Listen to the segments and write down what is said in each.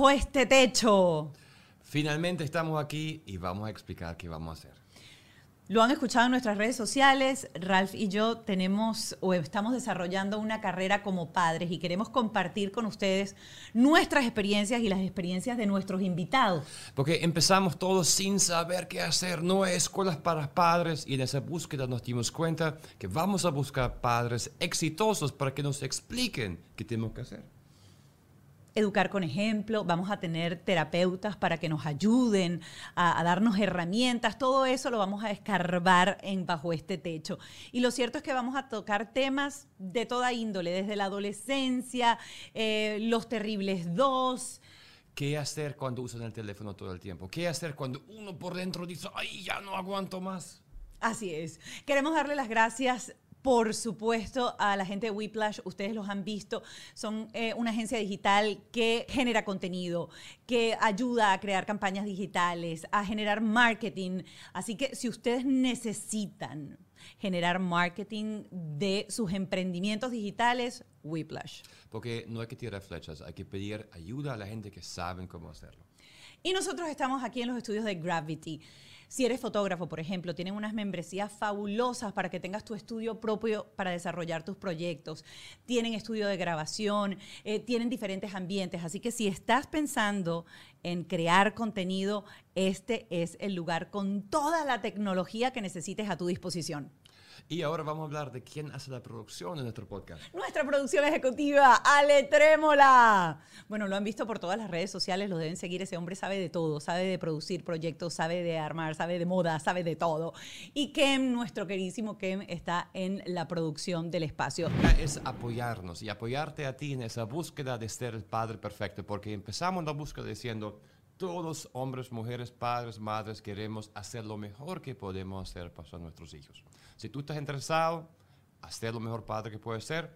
bajo este techo. Finalmente estamos aquí y vamos a explicar qué vamos a hacer. Lo han escuchado en nuestras redes sociales. Ralph y yo tenemos o estamos desarrollando una carrera como padres y queremos compartir con ustedes nuestras experiencias y las experiencias de nuestros invitados. Porque empezamos todos sin saber qué hacer. No hay escuelas para padres y en esa búsqueda nos dimos cuenta que vamos a buscar padres exitosos para que nos expliquen qué tenemos que hacer educar con ejemplo, vamos a tener terapeutas para que nos ayuden a, darnos herramientas, todo eso lo vamos a escarbar en bajo este techo. Y lo cierto es que vamos a tocar temas de toda índole, desde la adolescencia, eh, los terribles dos. ¿Qué hacer cuando usan el teléfono todo el tiempo? ¿Qué hacer cuando uno por dentro dice, ay, ya no aguanto más? Así es. Queremos darle las gracias por supuesto, a la gente de Whiplash, ustedes los han visto, son eh, una agencia digital que genera contenido, que ayuda a crear campañas digitales, a generar marketing. Así que si ustedes necesitan generar marketing de sus emprendimientos digitales, Whiplash. Porque no hay que tirar flechas, hay que pedir ayuda a la gente que saben cómo hacerlo. Y nosotros estamos aquí en los estudios de Gravity. Si eres fotógrafo, por ejemplo, tienen unas membresías fabulosas para que tengas tu estudio propio para desarrollar tus proyectos. Tienen estudio de grabación, eh, tienen diferentes ambientes. Así que si estás pensando en crear contenido, este es el lugar con toda la tecnología que necesites a tu disposición. Y ahora vamos a hablar de quién hace la producción de nuestro podcast. Nuestra producción ejecutiva, Ale Trémola. Bueno, lo han visto por todas las redes sociales, lo deben seguir. Ese hombre sabe de todo, sabe de producir proyectos, sabe de armar, sabe de moda, sabe de todo. Y Kem, nuestro queridísimo Kem, está en la producción del espacio. Es apoyarnos y apoyarte a ti en esa búsqueda de ser el padre perfecto, porque empezamos la búsqueda diciendo, todos, hombres, mujeres, padres, madres, queremos hacer lo mejor que podemos hacer para nuestros hijos. Si tú estás interesado, hacer lo mejor padre que puede ser,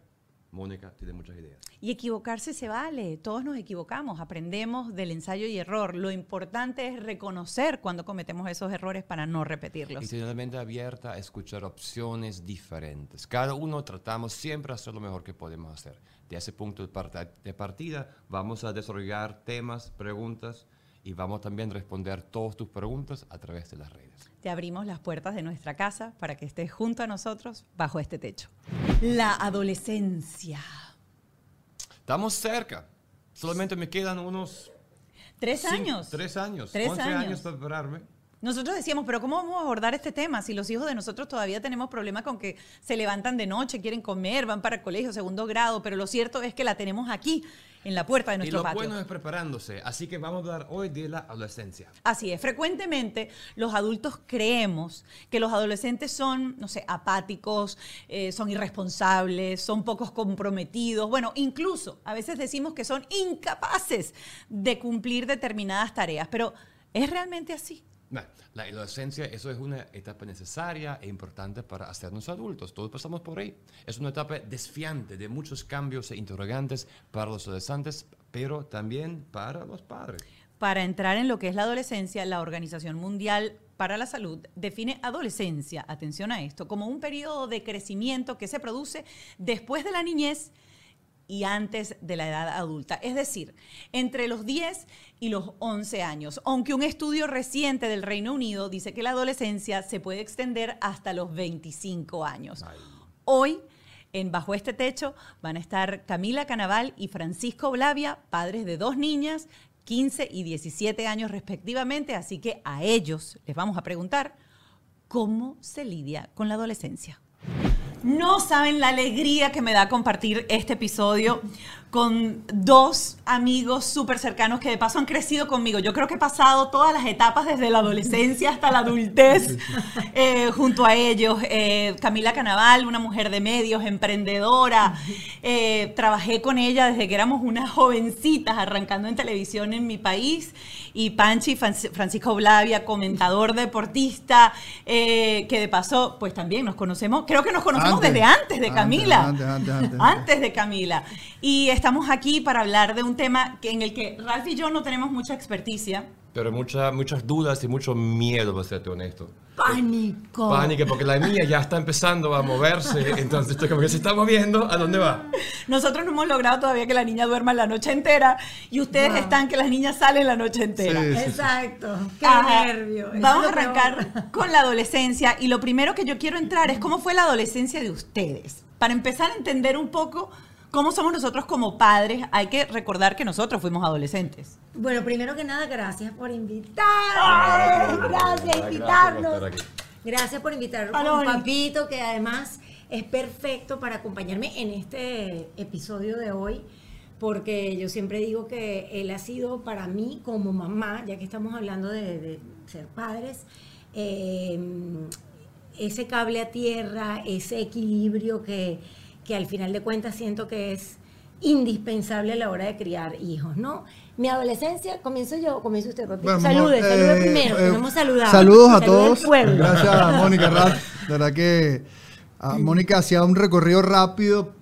Mónica tiene muchas ideas. Y equivocarse se vale, todos nos equivocamos, aprendemos del ensayo y error. Lo importante es reconocer cuando cometemos esos errores para no repetirlos. Y tener mente abierta a escuchar opciones diferentes. Cada uno tratamos siempre de hacer lo mejor que podemos hacer. De ese punto de partida vamos a desarrollar temas, preguntas y vamos también a responder todas tus preguntas a través de las redes. Te abrimos las puertas de nuestra casa para que estés junto a nosotros bajo este techo. La adolescencia. Estamos cerca. Solamente me quedan unos... Tres años. Tres años. Tres años. años para prepararme. Nosotros decíamos, pero ¿cómo vamos a abordar este tema si los hijos de nosotros todavía tenemos problemas con que se levantan de noche, quieren comer, van para el colegio, segundo grado? Pero lo cierto es que la tenemos aquí en la puerta de nuestro patio. Y lo bueno es preparándose, así que vamos a hablar hoy de la adolescencia. Así es, frecuentemente los adultos creemos que los adolescentes son, no sé, apáticos, eh, son irresponsables, son pocos comprometidos, bueno, incluso a veces decimos que son incapaces de cumplir determinadas tareas, pero ¿es realmente así? La adolescencia, eso es una etapa necesaria e importante para hacernos adultos. Todos pasamos por ahí. Es una etapa desfiante de muchos cambios e interrogantes para los adolescentes, pero también para los padres. Para entrar en lo que es la adolescencia, la Organización Mundial para la Salud define adolescencia, atención a esto, como un periodo de crecimiento que se produce después de la niñez y antes de la edad adulta, es decir, entre los 10 y los 11 años, aunque un estudio reciente del Reino Unido dice que la adolescencia se puede extender hasta los 25 años. Hoy, en Bajo este Techo, van a estar Camila Canaval y Francisco Blavia, padres de dos niñas, 15 y 17 años respectivamente, así que a ellos les vamos a preguntar cómo se lidia con la adolescencia. No saben la alegría que me da compartir este episodio con dos amigos súper cercanos que de paso han crecido conmigo. Yo creo que he pasado todas las etapas desde la adolescencia hasta la adultez eh, junto a ellos. Eh, Camila Canaval, una mujer de medios, emprendedora. Eh, trabajé con ella desde que éramos unas jovencitas arrancando en televisión en mi país. Y Panchi Francisco Blavia, comentador deportista, que de paso, pues también nos conocemos, creo que nos conocemos desde antes de Camila. Antes, antes, antes, antes de Camila. Y estamos aquí para hablar de un tema que, en el que Ralph y yo no tenemos mucha experticia. Pero mucha, muchas dudas y mucho miedo, para serte honesto. Pánico. Pánico, porque la niña ya está empezando a moverse, entonces estoy como que se está moviendo, ¿a dónde va? Nosotros no hemos logrado todavía que la niña duerma la noche entera y ustedes Wow. están que las niñas salen la noche entera. Sí, sí, sí. Exacto. Qué Ajá. nervio. Vamos a arrancar con la adolescencia y lo primero que yo quiero entrar es cómo fue la adolescencia de ustedes. Para empezar a entender un poco cómo somos nosotros como padres, hay que recordar que nosotros fuimos adolescentes. Bueno, primero que nada, gracias por invitarnos. Gracias, por invitarnos. Gracias por invitarnos a un papito que además es perfecto para acompañarme en este episodio de hoy, porque yo siempre digo que él ha sido para mí como mamá, ya que estamos hablando de, de ser padres, eh, ese cable a tierra, ese equilibrio que, que al final de cuentas siento que es indispensable a la hora de criar hijos, ¿no? Mi adolescencia, comienzo yo, comienzo usted, Papi. Bueno, salude, eh, primero, que eh, no hemos saludado. Saludos a todos. Gracias, Mónica Rat. De verdad que ah, Mónica hacía un recorrido rápido,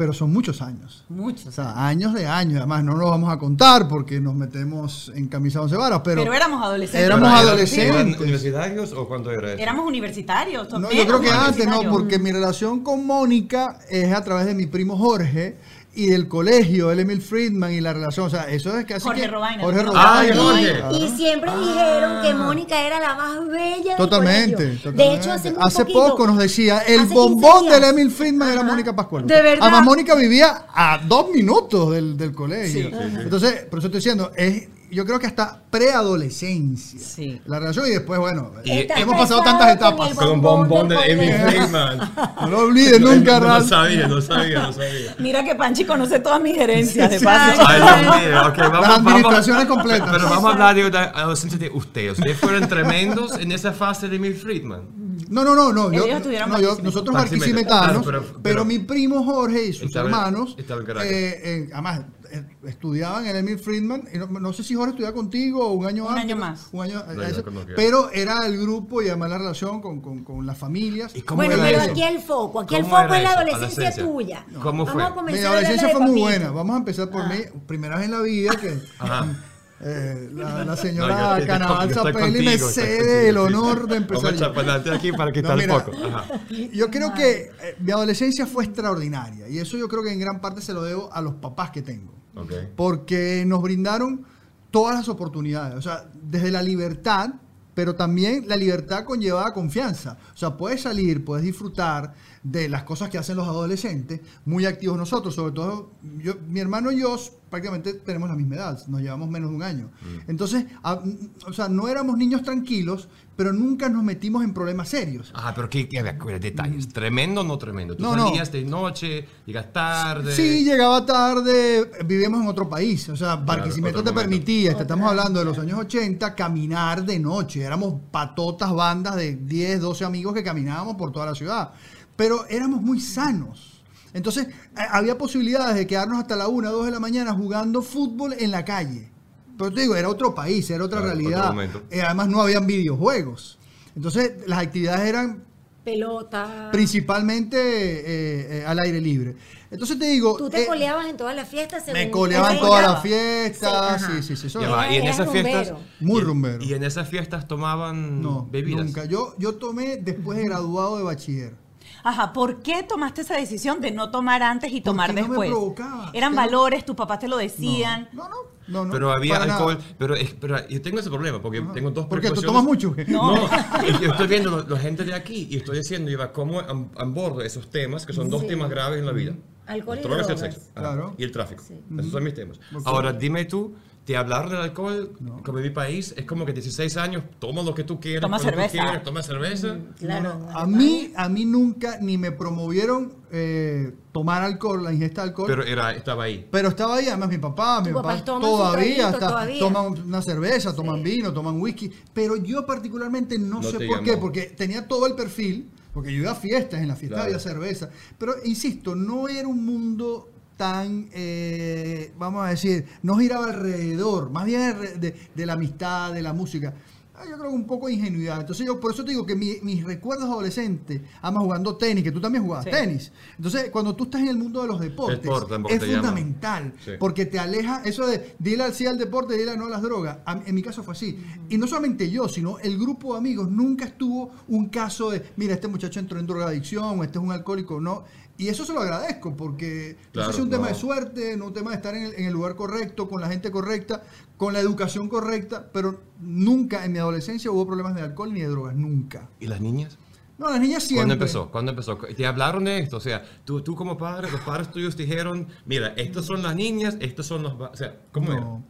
pero son muchos años. O Muchos. sea, años de años. Además, no lo vamos a contar porque nos metemos en camisa once varas, pero, Pero, éramos adolescentes. Éramos ¿Eran- adolescentes. ¿Eran universitarios o cuánto era eso? Éramos universitarios. No, yo creo que antes, no, porque mi relación con Mónica es a través de mi primo Jorge y del colegio, el Emil Friedman y la relación, o sea, eso es casi Jorge que Robaina, Jorge ¿no? Robaina, Ay, Jorge. claro. Y siempre dijeron que Mónica era la más bella del Totalmente, colegio. totalmente. De hecho, hace, poquito- poco nos decía, el hace 15 bombón del Emil Friedman era. Mónica Pascual. De verdad. Además, Mónica vivía a dos minutos del, del colegio. Entonces, por eso estoy diciendo, es, yo creo que hasta preadolescencia. Sí. La relación y después, bueno, Y- Está hemos pasado tantas etapas. Con un bombón de colegio. Freeman. No lo olvides nunca, No Ralph. sabía, no sabía, no sabía. Mira que Panchi conoce todas mis herencias, de Sí. paso. Ay, Dios mío, ok, vamos, Las administraciones vamos- completas. Pero vamos a hablar de la adolescencia de ustedes. Ustedes fueron tremendos en esa fase de Emil Friedman. No, no, no, no. Yo, Ellos estuvieron no, yo- barquisimetas. nosotros barquisimetanos, claro, pero, pero- pero- mi primo Jorge y sus Estaba- hermanos, eh, eh, además, eh, estudiaban en Emil Friedman, y no, no sé si Jorge estudiaba contigo o un año Un antes. año ¿no? más. Un año, que- pero era el grupo y además la relación con, con- con las familias. ¿Y cómo Bueno, era pero eso? aquí el foco, aquí el ¿Cómo foco es la adolescencia Adolescencia. tuya. ¿Cómo Vamos fue? a comenzar Mi adolescencia fue muy buena. Vamos a empezar por mí. Primera vez en la vida que Ajá. eh, la, la No, señora estoy- Canaval Zapelli me cede el honor de Vamos a empezar. yo. aquí para quitar No, el mira, foco. Ajá. Yo creo que eh, mi adolescencia fue extraordinaria y eso yo creo que en gran parte se lo debo a los papás que tengo, Porque nos brindaron todas las oportunidades, o sea, desde la libertad, pero también la libertad conllevaba confianza, o sea, puedes salir, puedes disfrutar de las cosas que hacen los adolescentes, muy activos nosotros, sobre todo yo, mi hermano y yo prácticamente tenemos la misma edad, nos llevamos menos de un año. Entonces, a- o sea, no éramos niños tranquilos, pero nunca nos metimos en problemas serios. Ah, pero ¿qué, qué, detalles? ¿Tremendo o no tremendo? ¿Tú No, no. salías de noche, llegas tarde? Sí, llegaba tarde, vivíamos en otro país, o sea, Barquisimeto otro te momento. permitía, te estamos hablando de los años 80, caminar de noche, éramos patotas bandas de 10, 12 amigos que caminábamos por toda la ciudad, pero éramos muy sanos. Entonces, eh, había posibilidades de quedarnos hasta la 1, 2 de la mañana jugando fútbol en la calle. Pero te digo, era otro país, era otra Claro, realidad. Eh, además, no habían videojuegos. Entonces, las actividades eran Pelota. principalmente eh, eh, al aire libre. Entonces te digo, Tú te eh, coleabas en todas las fiestas. me coleaban según todas las fiestas, Sí, sí, sí, y en esas fiestas. rumbero. Muy y- rumbero. Y en esas fiestas tomaban no, bebidas. nunca. Yo, yo tomé después de graduado de bachiller. Ajá, ¿por qué tomaste esa decisión de no tomar antes y tomar no me después? provocaba. Eran no- valores, tus papás te lo decían. No, no, no, no. Pero había alcohol. Pero, pero yo tengo ese problema porque tengo dos ¿Por qué? ¿Tú tomas mucho? No, y yo estoy viendo la- la gente de aquí y estoy diciendo, Iba, cómo abordo esos temas, que son dos Sí. temas graves en la vida. Alcohol y drogas el drogas. sexo. Ajá, Claro. Y el tráfico. Sí. Esos son mis temas. Ahora, dime tú, ¿te hablar del alcohol como en mi país? Es como que 16 años, toma lo que tú quieras. Toma cuando tú cerveza. quieras, toma cerveza. Claro. No, no, a mí, a mí nunca ni me promovieron eh, tomar alcohol, la ingesta de alcohol. Pero era, estaba ahí. Pero estaba ahí, además mi papá, mi papá todavía, hasta todavía. toman una cerveza, toman vino, toman whisky, pero yo particularmente no, No sé por qué, llamó. porque tenía todo el perfil, porque yo iba a fiestas, en las fiestas Claro. había cerveza, pero insisto, no era un mundo tan, eh, vamos a decir, no giraba alrededor, más bien de, de la amistad, de la música. Ah, Yo creo que un poco de ingenuidad. Entonces yo por eso te digo que mi- mis recuerdos adolescentes, además jugando tenis, que tú también jugabas Sí. tenis. Entonces cuando tú estás en el mundo de los deportes, Deporte, es fundamental, Sí. porque te aleja eso de dile al sí al deporte, dile no a las drogas. A- en mi caso fue así. Y no solamente yo, sino el grupo de amigos nunca estuvo un caso de, mira, este muchacho entró en drogadicción o este es un alcohólico, no. Y eso se lo agradezco porque Claro, es un tema de suerte, no un tema de estar en el, en el lugar correcto, con la gente correcta, con la educación correcta, pero nunca en mi adolescencia hubo problemas de alcohol ni de drogas, nunca. ¿Y las niñas? No, las niñas siempre. ¿Cuándo empezó? ¿Cuándo empezó? ¿Te hablaron de esto? O sea, tú, tú como padre, los padres tuyos dijeron, mira, estos son las niñas, estos son los... va-". O sea, ¿cómo era? No.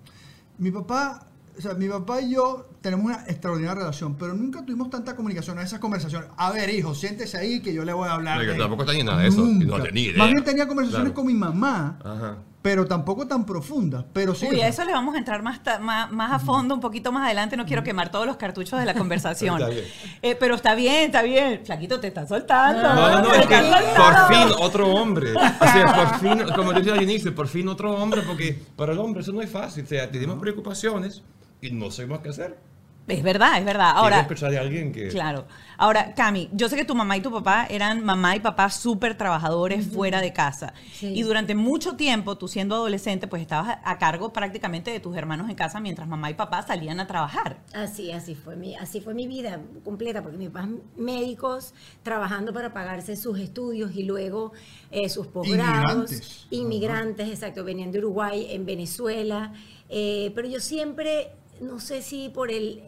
Mi papá, o sea, mi papá y yo tenemos una extraordinaria relación, pero nunca tuvimos tanta comunicación en esas conversaciones. A ver, hijo, siéntese ahí que yo le voy a hablar. Oiga, de- tampoco tenía nada de eso, no tenía idea. Más bien tenía conversaciones Claro. con mi mamá, Ajá. pero tampoco tan profundas. Pero sí. Uy, a eso le vamos a entrar más, más, más a fondo, un poquito más adelante. No quiero quemar todos los cartuchos de la conversación. Está bien. Eh, pero está bien, está bien. Flaquito, te está soltando. No, no, no, es que está por fin otro hombre. O sea, por fin, como decía al inicio, por fin otro hombre, porque para el hombre eso no es fácil. O sea, tenemos preocupaciones y no sabemos qué hacer. Es verdad, es verdad. Ahora, escuchar de alguien que... Claro. Ahora, Cami, yo sé que tu mamá y tu papá eran mamá y papá súper trabajadores fuera de casa. Sí. Y durante mucho tiempo, tú siendo adolescente, pues estabas a, a cargo prácticamente de tus hermanos en casa mientras mamá y papá salían a trabajar. Así, así fue mi, así fue mi vida completa, porque mis papás médicos trabajando para pagarse sus estudios y luego eh, sus posgrados. Inmigrantes. Inmigrantes, exacto, venían de Uruguay, en Venezuela. eh, pero yo siempre, no sé si por el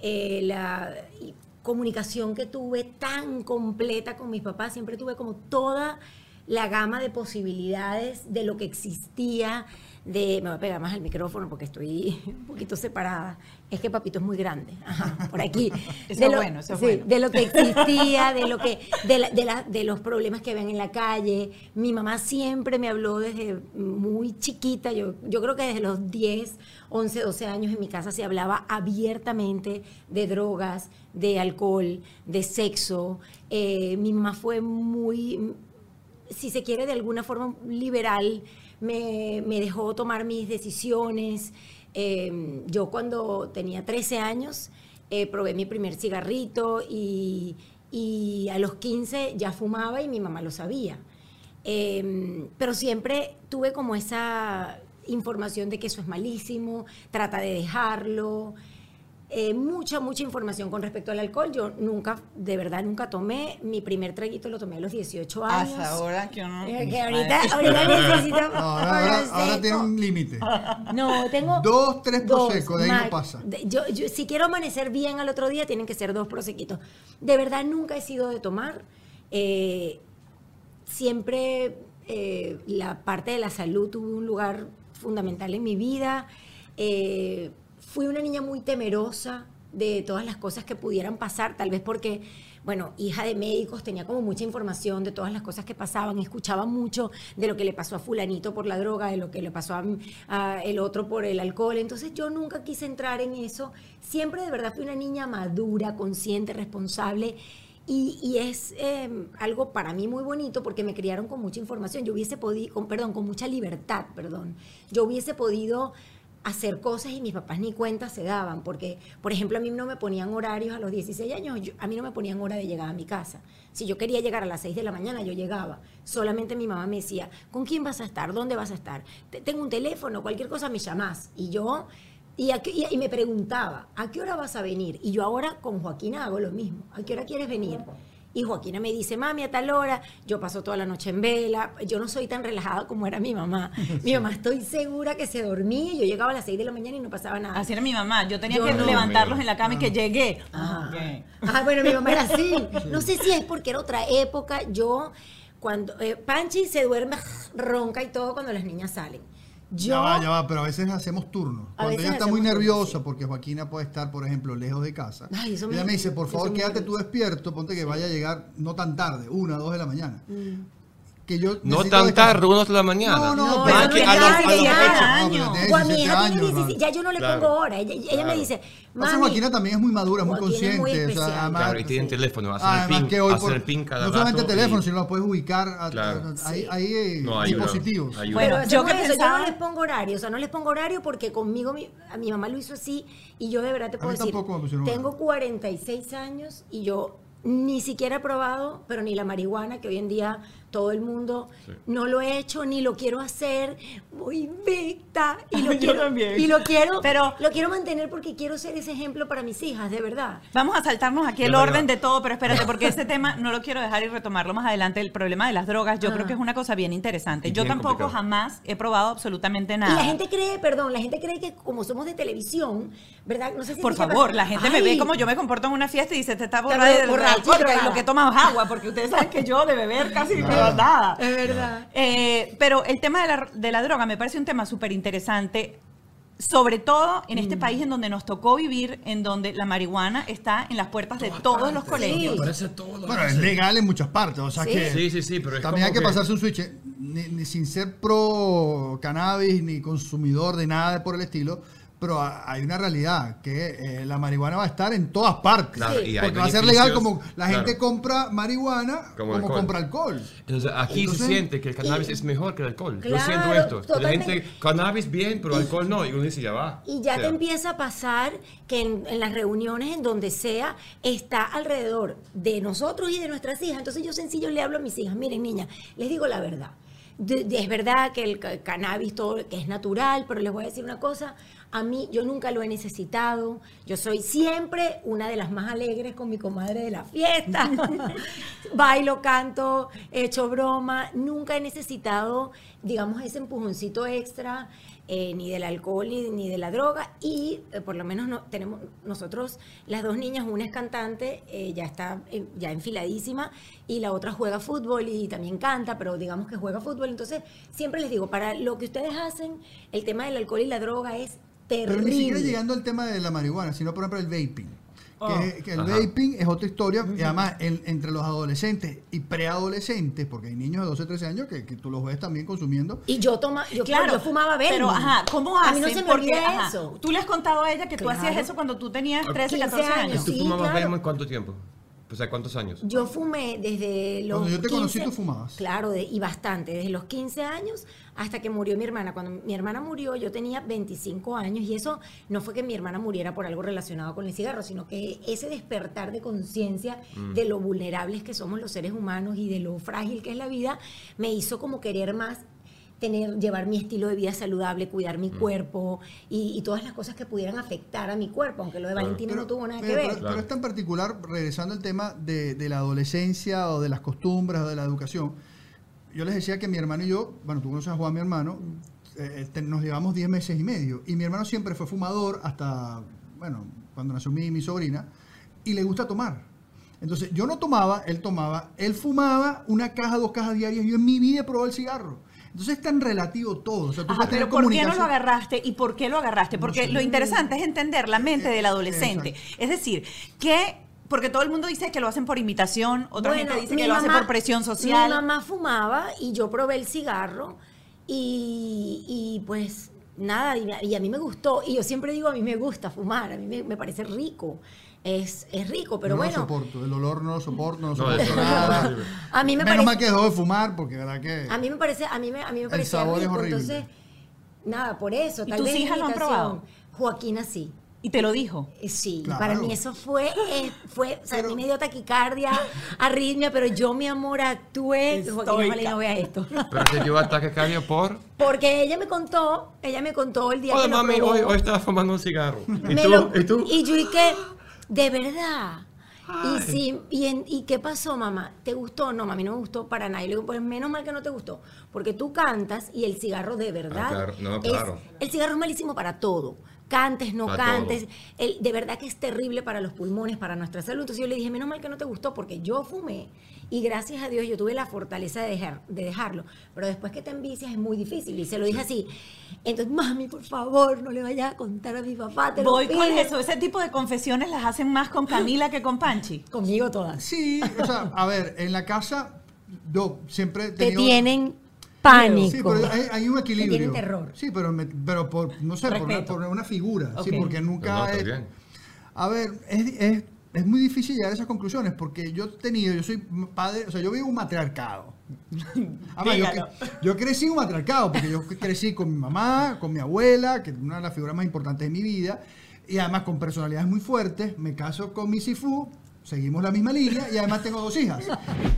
eh, la comunicación que tuve tan completa con mis papás, siempre tuve como toda la gama de posibilidades de lo que existía, de, me voy a pegar más al micrófono porque estoy un poquito separada, es que papito es muy grande, Ajá, por aquí. Eso De lo- bueno, eso es sí, bueno. De lo que existía, de lo que, de, la- de la- de los problemas que ven en la calle. Mi mamá siempre me habló desde muy chiquita, yo, yo creo que desde los 10, 11, 12 años en mi casa se hablaba abiertamente de drogas, de alcohol, de sexo. Eh, mi mamá fue muy, si se quiere, de alguna forma liberal, me, dejó tomar mis decisiones. Eh, yo cuando tenía 13 años eh, probé mi primer cigarrito y, a los 15 ya fumaba y mi mamá lo sabía. Eh, pero siempre tuve como esa información de que eso es malísimo, trata de dejarlo. Eh, mucha, mucha información con respecto al alcohol. Yo nunca, de verdad, nunca tomé. Mi primer traguito lo tomé a los 18 años. Hasta ahora que uno... Eh, que ahorita, ahorita necesito No, ahora, ahora- tiene un límite. No, tengo. Dos, tres dos, prosecco, de ahí no pasa. De- Yo, yo- si quiero amanecer bien al otro día, tienen que ser dos prosequitos. De verdad, nunca he sido de tomar. Eh, siempre eh, la parte de la salud tuvo un lugar fundamental en mi vida. Eh, fui una niña muy temerosa de todas las cosas que pudieran pasar, tal vez porque, bueno, hija de médicos, tenía como mucha información de todas las cosas que pasaban, escuchaba mucho de lo que le pasó a fulanito por la droga, de lo que le pasó a, a el otro por el alcohol, entonces yo nunca quise entrar en eso, siempre de verdad fui una niña madura, consciente, responsable, y, y es eh, algo para mí muy bonito porque me criaron con mucha información. Yo hubiese podido, con, perdón, con mucha libertad, perdón. Yo hubiese podido hacer cosas y mis papás ni cuenta se daban, porque, por ejemplo, a mí no me ponían horarios a los 16 años, yo- a mí no me ponían hora de llegar a mi casa. Si yo quería llegar a las 6 de la mañana, yo llegaba. Solamente mi mamá me decía, ¿con quién vas a estar? ¿Dónde vas a estar? Te- Tengo un teléfono, cualquier cosa me llamás. Y yo, y, a qué- y- me preguntaba, ¿a qué hora vas a venir? Y yo ahora con Joaquina hago lo mismo, ¿a qué hora quieres venir? Y Joaquina me dice, mami, a tal hora, yo paso toda la noche en vela, yo no soy tan relajada como era mi mamá. Mi mamá estoy segura que se dormía, yo llegaba a las 6 de la mañana y no pasaba nada. Así era mi mamá. Yo tenía Yo que no. levantarlos en la cama y que llegué. Ajá. Ok. Ah, bueno, mi mamá era así. No sé si es porque era otra época. Yo, cuando. eh, Panchi se duerme ronca y todo cuando las niñas salen. Yo. Ya va, ya va, pero a veces hacemos turnos. Cuando ella está muy turnos, nerviosa sí. porque Joaquina puede estar, por ejemplo, lejos de casa. Ay, eso me- ella me dice, por favor, quédate tú despierto, ponte que vaya a llegar no tan tarde, una, dos de la mañana. Mm. Que yo No necesito tan descansar. tarde, uno de la mañana. No, no, No, pero no que es a los- a los ya. no, años. O a mi 17 hija tiene años, 16, hermano. ya yo no le Claro. pongo hora. Ella, ella me Claro. dice, mami, Joaquina también es muy madura, muy es muy consciente. o sea, además- Claro, y tienen teléfono, hacen Además el pin, que hoy hacen por- el pin cada no solamente rato teléfono, y- sino lo puedes ubicar. a- Claro. a- hay hay, eh, No, dispositivos. ayuda. Bueno, Pero yo que eso, yo pensaba- no les pongo horario, o sea, no les pongo horario porque conmigo mi, a mi mamá lo hizo así y yo de verdad te puedo decir, tengo horario. 46 años y yo ni siquiera he probado, pero ni la marihuana que hoy en día todo el mundo Sí. no lo he hecho ni lo quiero hacer, voy invicta y lo Yo quiero también. y lo quiero, Pero- lo quiero mantener porque quiero ser ese ejemplo para mis hijas, de verdad. Vamos a saltarnos aquí el orden de todo, pero espérate, porque ese tema no lo quiero dejar y retomarlo más adelante. El problema de las drogas, yo creo que es una cosa bien interesante. Y Yo bien tampoco complicado. jamás he probado absolutamente Y nada. la gente cree, perdón, la gente cree que como somos de televisión, ¿verdad? No sé si Por favor, la gente me ve como yo me comporto en una fiesta y dice, te está borracha, alcohol, pero drogada. lo que tomas es agua, porque ustedes saben que yo de beber casi no nada. Es verdad. Eh, pero el tema de la, de la droga me parece un tema súper interesante, sobre todo en Mm. este país en donde nos tocó vivir, en donde la marihuana está en las puertas de todos los colegios. Sí. Parece todo. Bueno, es legal en muchas partes, o sea Sí. que Sí, sí, sí, pero es también hay como que, pasarse un switch, eh, ni, ni sin ser pro cannabis ni consumidor de nada por el estilo, pero hay una realidad que eh, la marihuana va a estar en todas partes, Claro, y hay porque va a ser legal como la gente claro. compra marihuana Como como, alcohol. compra alcohol. Entonces aquí Entonces, se siente que el cannabis es mejor que el alcohol. Yo siento esto. La gente, cannabis bien, pero alcohol no. Y uno dice, ya va. Y ya O sea, te empieza a pasar que en, en las reuniones, en donde sea, está alrededor de nosotros y de nuestras hijas. Entonces yo sencillo le hablo a mis hijas, miren niñas, les digo la verdad. De- de- es verdad que el ca- cannabis todo que es natural, pero les voy a decir una cosa, a mí yo nunca lo he necesitado. Yo soy siempre una de las más alegres con mi comadre de la fiesta. Bailo, canto, he hecho broma, nunca he necesitado, digamos, ese empujoncito extra eh, ni del alcohol ni, ni de la droga y eh, por lo menos no, tenemos nosotros las dos niñas una es cantante eh, ya está ya enfiladísima y la otra juega fútbol y también canta pero digamos que juega fútbol entonces siempre les digo para lo que ustedes hacen el tema del alcohol y la droga es terrible Pero ni siquiera llegando al tema de la marihuana, sino por ejemplo el vaping. Oh. Que, que el Ajá. vaping es otra historia, y además en- entre los adolescentes y preadolescentes, porque hay niños de 12, 13 años que, que tú los ves también consumiendo. y yo toma yo, Claro, yo fumaba Belmont. Pero, ajá, ¿cómo a hacen? mí no se me Porque, ajá, eso Tú le has contado a ella que tú Claro. hacías eso cuando tú tenías 13, 15 14 años. años. ¿Tú Sí, fumabas claro. Belmont cuánto tiempo? O sea, ¿cuántos años? Yo fumé desde los. Cuando yo te conocí, 15 tú fumabas. Claro, de- y bastante. Desde los 15 años hasta que murió mi hermana. Cuando mi hermana murió, yo tenía 25 años. Y eso no fue que mi hermana muriera por algo relacionado con el cigarro, sino que ese despertar de conciencia Mm. de lo vulnerables que somos los seres humanos y de lo frágil que es la vida, me hizo como querer más tener, llevar mi estilo de vida saludable, cuidar Mm. mi cuerpo y, y todas las cosas que pudieran afectar a mi cuerpo, aunque lo de Valentina no tuvo nada que pero- ver. pero- Claro. pero es tan particular, regresando al tema de, de la adolescencia o de las costumbres o de la educación. Yo les decía que mi hermano y yo, bueno, tú conoces a Juan, mi hermano, eh, te- nos llevamos 10 meses y medio. Y mi hermano siempre fue fumador hasta, bueno, cuando nació mi, mi sobrina, y le gusta tomar. Entonces, yo no tomaba, él tomaba, él fumaba una caja, dos cajas diarias, yo en mi vida he probado el cigarro. Entonces es tan relativo todo. O sea, tú Ajá, pero ¿por qué no lo agarraste y por qué lo agarraste? Porque sé. lo interesante es entender la mente del adolescente. exacto. Es decir, que porque todo el mundo dice que lo hacen por imitación, otra Bueno, gente dice que lo hace mamá- por presión social. Mi mamá fumaba y yo probé el cigarro y, y pues nada, y, y a mí me gustó. Y yo siempre digo, a mí me gusta fumar, a mí me, me parece rico. Es, es rico, pero bueno. No lo soporto, el olor no lo soporto, no soporto eso nada. A mí me Menos parece, mal que dejó de fumar porque verdad que... a mí me parece, a mí me, a mí me es rico. horrible. Entonces, nada, por eso. ¿Y tal tus vez hijas lo han probado? Joaquina sí. Y te lo dijo. Eh, Sí, Claro. para mí eso fue, eh, fue o sea, a mí me dio taquicardia, arritmia, pero yo, mi amor, actué. Joaquina, ojalá no vea esto. Pero te dio ataque cardíaco por... Porque ella me contó, ella me contó el día Hola, que lo mami, probó. hoy, hoy estaba fumando un cigarro. ¿Y Me tú? lo- ¿Y tú? Y yo, ¿y qué? De verdad. Ay. Y sí, y, en- ¿y qué pasó, mamá? ¿Te gustó? No, mami, no me gustó para nada. Y le digo, pues menos mal que no te gustó. Porque tú cantas y el cigarro de verdad. Ah, claro. No, es- claro. el cigarro es malísimo para todo. Cantes, no Para cantes. El- de verdad que es terrible para los pulmones, para nuestra salud. Entonces yo le dije, menos mal que no te gustó, porque yo fumé. Y gracias a Dios yo tuve la fortaleza de, dejar, de dejarlo. Pero después que te envicias es muy difícil. Y se lo dije así. Entonces, mami, por favor, no le vayas a contar a mi papá. Te lo Voy con pido". eso. Ese tipo de confesiones las hacen más con Camila que con Panchi. Conmigo todas. Sí, o sea, a ver, en la casa yo siempre Te tenido- tienen pánico. Sí, pero hay, hay un equilibrio. tienen terror. Sí, pero, me- pero por, no sé, por una, Respeto. por una figura. Sí, porque nunca. No, no, bien. a ver, es, es, es muy difícil llegar a esas conclusiones porque yo he tenido, yo soy padre, o sea, yo vivo un matriarcado. Además, yo, crecí en un matriarcado porque yo crecí con mi mamá, con mi abuela, que es una de las figuras más importantes de mi vida, y además con personalidades muy fuertes. Me caso con mi Sifu, seguimos la misma línea y además tengo dos hijas.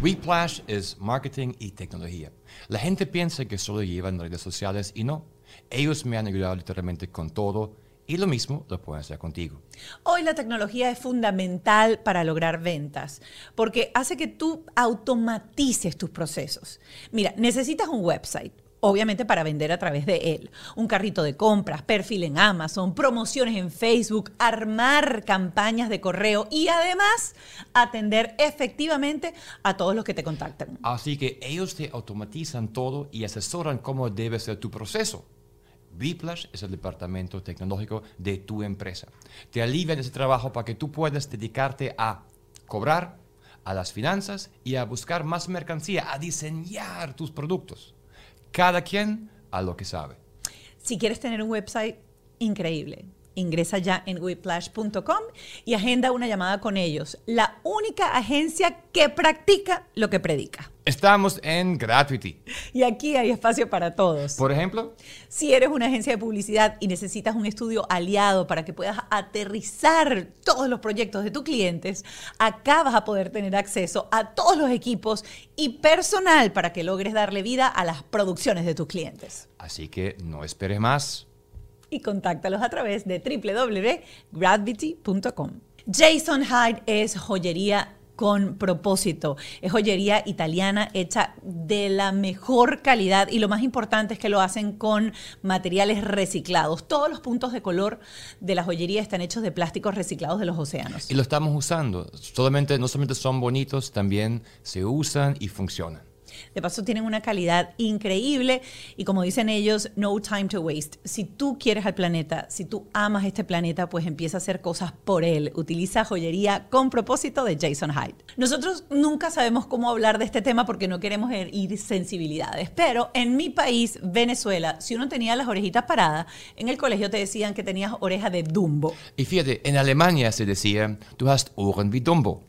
Weplash es marketing y tecnología. La gente piensa que solo llevan redes sociales y no. Ellos me han ayudado literalmente con todo y lo mismo lo pueden hacer contigo. Hoy la tecnología es fundamental para lograr ventas porque hace que tú automatices tus procesos. Mira, necesitas un website. Obviamente para vender a través de él. Un carrito de compras, perfil en Amazon, promociones en Facebook, armar campañas de correo y además atender efectivamente a todos los que te contactan. Así que ellos te automatizan todo y asesoran cómo debe ser tu proceso. Weplash es el departamento tecnológico de tu empresa. Te alivian ese trabajo para que tú puedas dedicarte a cobrar, a las finanzas y a buscar más mercancía, a diseñar tus productos. Cada quien a lo que sabe. Si quieres tener un website increíble, ingresa ya en whiplash.com y agenda una llamada con ellos, la única agencia que practica lo que predica. Estamos en Gratuity. Y aquí hay espacio para todos. Por ejemplo, Si eres una agencia de publicidad y necesitas un estudio aliado para que puedas aterrizar todos los proyectos de tus clientes, acá vas a poder tener acceso a todos los equipos y personal para que logres darle vida a las producciones de tus clientes. así que no esperes más. Y contáctalos a través de www.gravity.com. Jason Hyde es joyería con propósito. Es joyería italiana hecha de la mejor calidad y lo más importante es que lo hacen con materiales reciclados. Todos los puntos de color de la joyería están hechos de plásticos reciclados de los océanos. Y lo estamos usando. Solamente, no solamente son bonitos, también se usan y funcionan. De paso tienen una calidad increíble y como dicen ellos, no time to waste. Si tú quieres al planeta, si tú amas este planeta, pues empieza a hacer cosas por él. Utiliza joyería con propósito de Jason Hyde. Nosotros nunca sabemos cómo hablar de este tema porque no queremos herir sensibilidades, pero en mi país, Venezuela, si uno tenía las orejitas paradas, en el colegio te decían que tenías oreja de Dumbo. Y fíjate, en Alemania se decía, du hast Ohren wie Dumbo.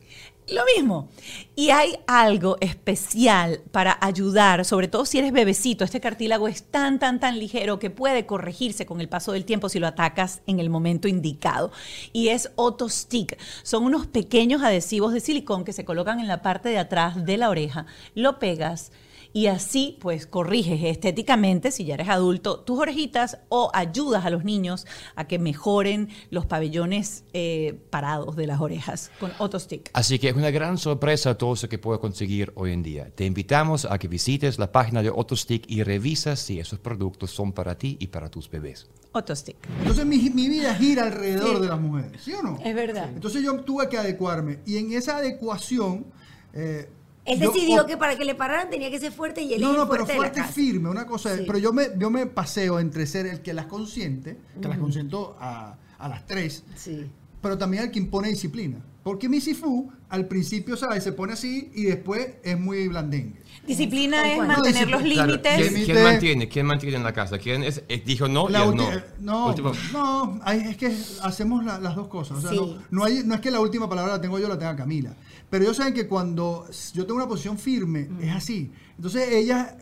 Lo mismo. Y hay algo especial para ayudar, sobre todo si eres bebecito. Este cartílago es tan, tan, tan ligero que puede corregirse con el paso del tiempo si lo atacas en el momento indicado. Y es Otostick. Son unos pequeños adhesivos de silicón que se colocan en la parte de atrás de la oreja. Lo pegas. Y así, pues, corriges estéticamente, si ya eres adulto, tus orejitas o ayudas a los niños a que mejoren los pabellones eh, parados de las orejas con Otostick. Así que es una gran sorpresa todo eso que puedo conseguir hoy en día. Te invitamos a que visites la página de Otostick y revisas si esos productos son para ti y para tus bebés. Otostick. Entonces mi, mi vida gira alrededor de las mujeres, ¿sí o no? Es verdad. Entonces yo tuve que adecuarme y en esa adecuación... eh, Él yo decidió que para que le pararan tenía que ser fuerte y él No, no, pero fuerte la fuerte y firme, una cosa. Sí. Pero yo me, yo me paseo entre ser el que las consiente, que las consiento a, a las tres, Sí. pero también el que impone disciplina. Porque mi Sifu al principio, ¿sabes? Se pone así y después es muy blandengue. Disciplina es mantener los límites. ¿quién, mantiene? ¿Quién mantiene en la casa? ¿Quién es, eh, dijo no y La ulti- no? no, no, hay- es que hacemos la- las dos cosas. O sea, Sí. no, no, hay, no es que la última palabra la tengo yo, la tenga Camila. Pero ellos saben que cuando yo tengo una posición firme, es así. Entonces ellas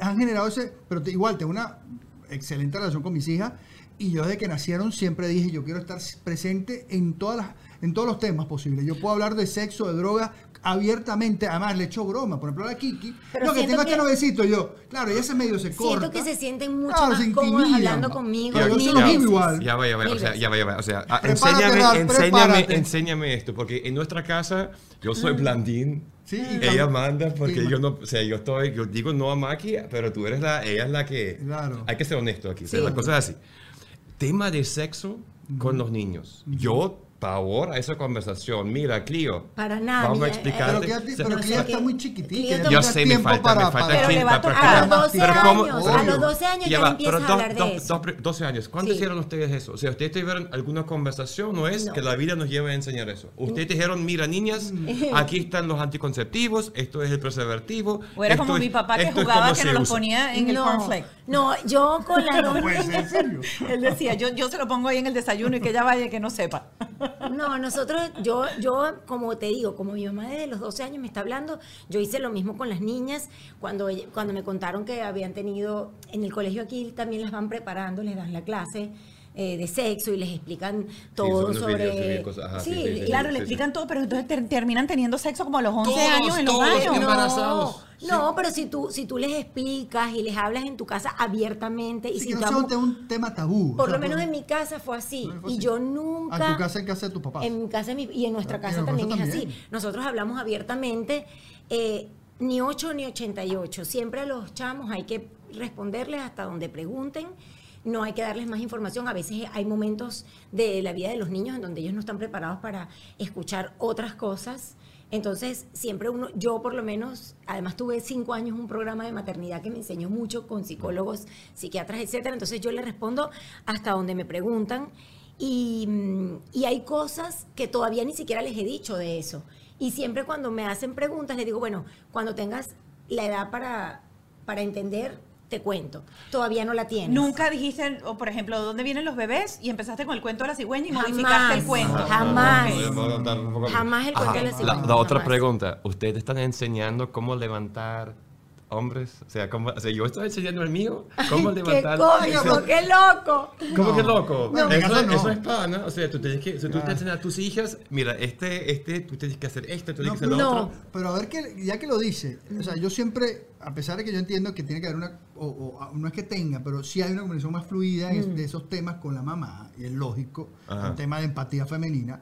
han generado ese, pero te- igual tengo una excelente relación con mis hijas. Y yo desde que nacieron siempre dije, yo quiero estar presente en todas las, en todos los temas posibles. Yo puedo hablar de sexo, de drogas abiertamente, además le echo broma, por ejemplo a la Kiki, Pero no, que siento tengo este que- novecito yo, claro, ella se medio se corta. Siento que se sienten mucho Claro, más intimidan. hablando conmigo. Ya, yo mil se lo digo veces. igual. Ya va, ya va, Mil o sea, veces. ya va, ya va. O sea, ah, enséñame, enséñame, enséñame esto, porque en nuestra casa yo soy blandín. Sí, ella manda porque ma- yo no, o sea, yo estoy, yo digo no a Maki, pero tú eres la, ella es la que, Claro. hay que ser honesto aquí, o sea, Sí. las cosas así. Tema de sexo con los niños. Yo pavor a esa conversación. Mira, Clio. Para nada, Vamos a mira, explicarte. Pero, que, pero no qué- está muy Clio chiquitica. toma- Yo sé, me falta, me falta Pero aquí le va a para tocar. A los 12 Pero ¿cómo- años, a los 12 años ya, va, empiezas pero a hablar de eso. dos- 12 años. ¿Cuándo Sí. hicieron ustedes eso? O sea, ¿ustedes tuvieron alguna conversación o es No. que la vida nos lleva a enseñar eso? Ustedes dijeron, mira, niñas, aquí están los anticonceptivos, esto es el preservativo. O era como es- mi papá que jugaba que nos los usa". ponía en el no, cornflake. no, yo con las dos Puede ser, serio. Él decía, yo, yo se lo pongo ahí en el desayuno y que ella vaya y que no sepa. No, nosotros, yo, yo, como te digo, como mi mamá desde los 12 años me está hablando, yo hice lo mismo con las niñas, cuando, ella- cuando me contaron que habían tenido, en el colegio aquí también las van preparando, les dan la clase eh, de sexo y les explican todo sobre... videos y cosas, ajá, sí, sí, sí. Claro, sí, le sí. explican todo, pero entonces ter- terminan teniendo sexo como a los 11 Todos, años en los baños. embarazados. No, pero si tú, si tú les explicas y les hablas en tu casa abiertamente y Sí, si que no sea un, tema tabú. por o sea, lo menos en mi casa fue así No, fue y así. yo nunca A tu casa en casa de tus papás. en mi casa y en nuestra Ah, casa en también, es así. Nosotros hablamos abiertamente, eh, ni 8 ni 88. Siempre a los chamos hay que responderles hasta donde pregunten. No hay que darles más información. A veces hay momentos de la vida de los niños en donde ellos no están preparados para escuchar otras cosas. Entonces, siempre uno, yo por lo menos, además tuve cinco años un programa de maternidad que me enseñó mucho con psicólogos, psiquiatras, etcétera. Entonces yo le respondo hasta donde me preguntan. Y, mm, y hay cosas que todavía ni siquiera les he dicho de eso. Y siempre cuando me hacen preguntas, les digo, bueno, cuando tengas la edad para, para entender, te cuento. Todavía no la tienes. Nunca dijiste, o por ejemplo, ¿dónde vienen los bebés? Y empezaste con el cuento de la cigüeña y Jamás. modificaste el cuento. Jamás. Jamás el cuento de la La, cigüeña, la otra jamás. pregunta, ¿ustedes están enseñando cómo levantar hombres? O sea, cómo, o sea yo estoy enseñando el mío, cómo ¡Qué levantar... cómico, qué loco! ¿Cómo No. que loco? No, eso, no. es pana. O sea, tú tienes que, o sea, tú te enseñas a tus hijas, mira, este, este, tú tienes que hacer esto, tú tienes que hacer lo No. otro. Pero a ver, que, ya que lo dice, o sea, yo siempre, a pesar de que yo entiendo que tiene que haber una, o, o- no es que tenga, pero sí hay una comunicación más fluida en- de esos temas con la mamá, y es lógico, Ajá. un tema de empatía femenina.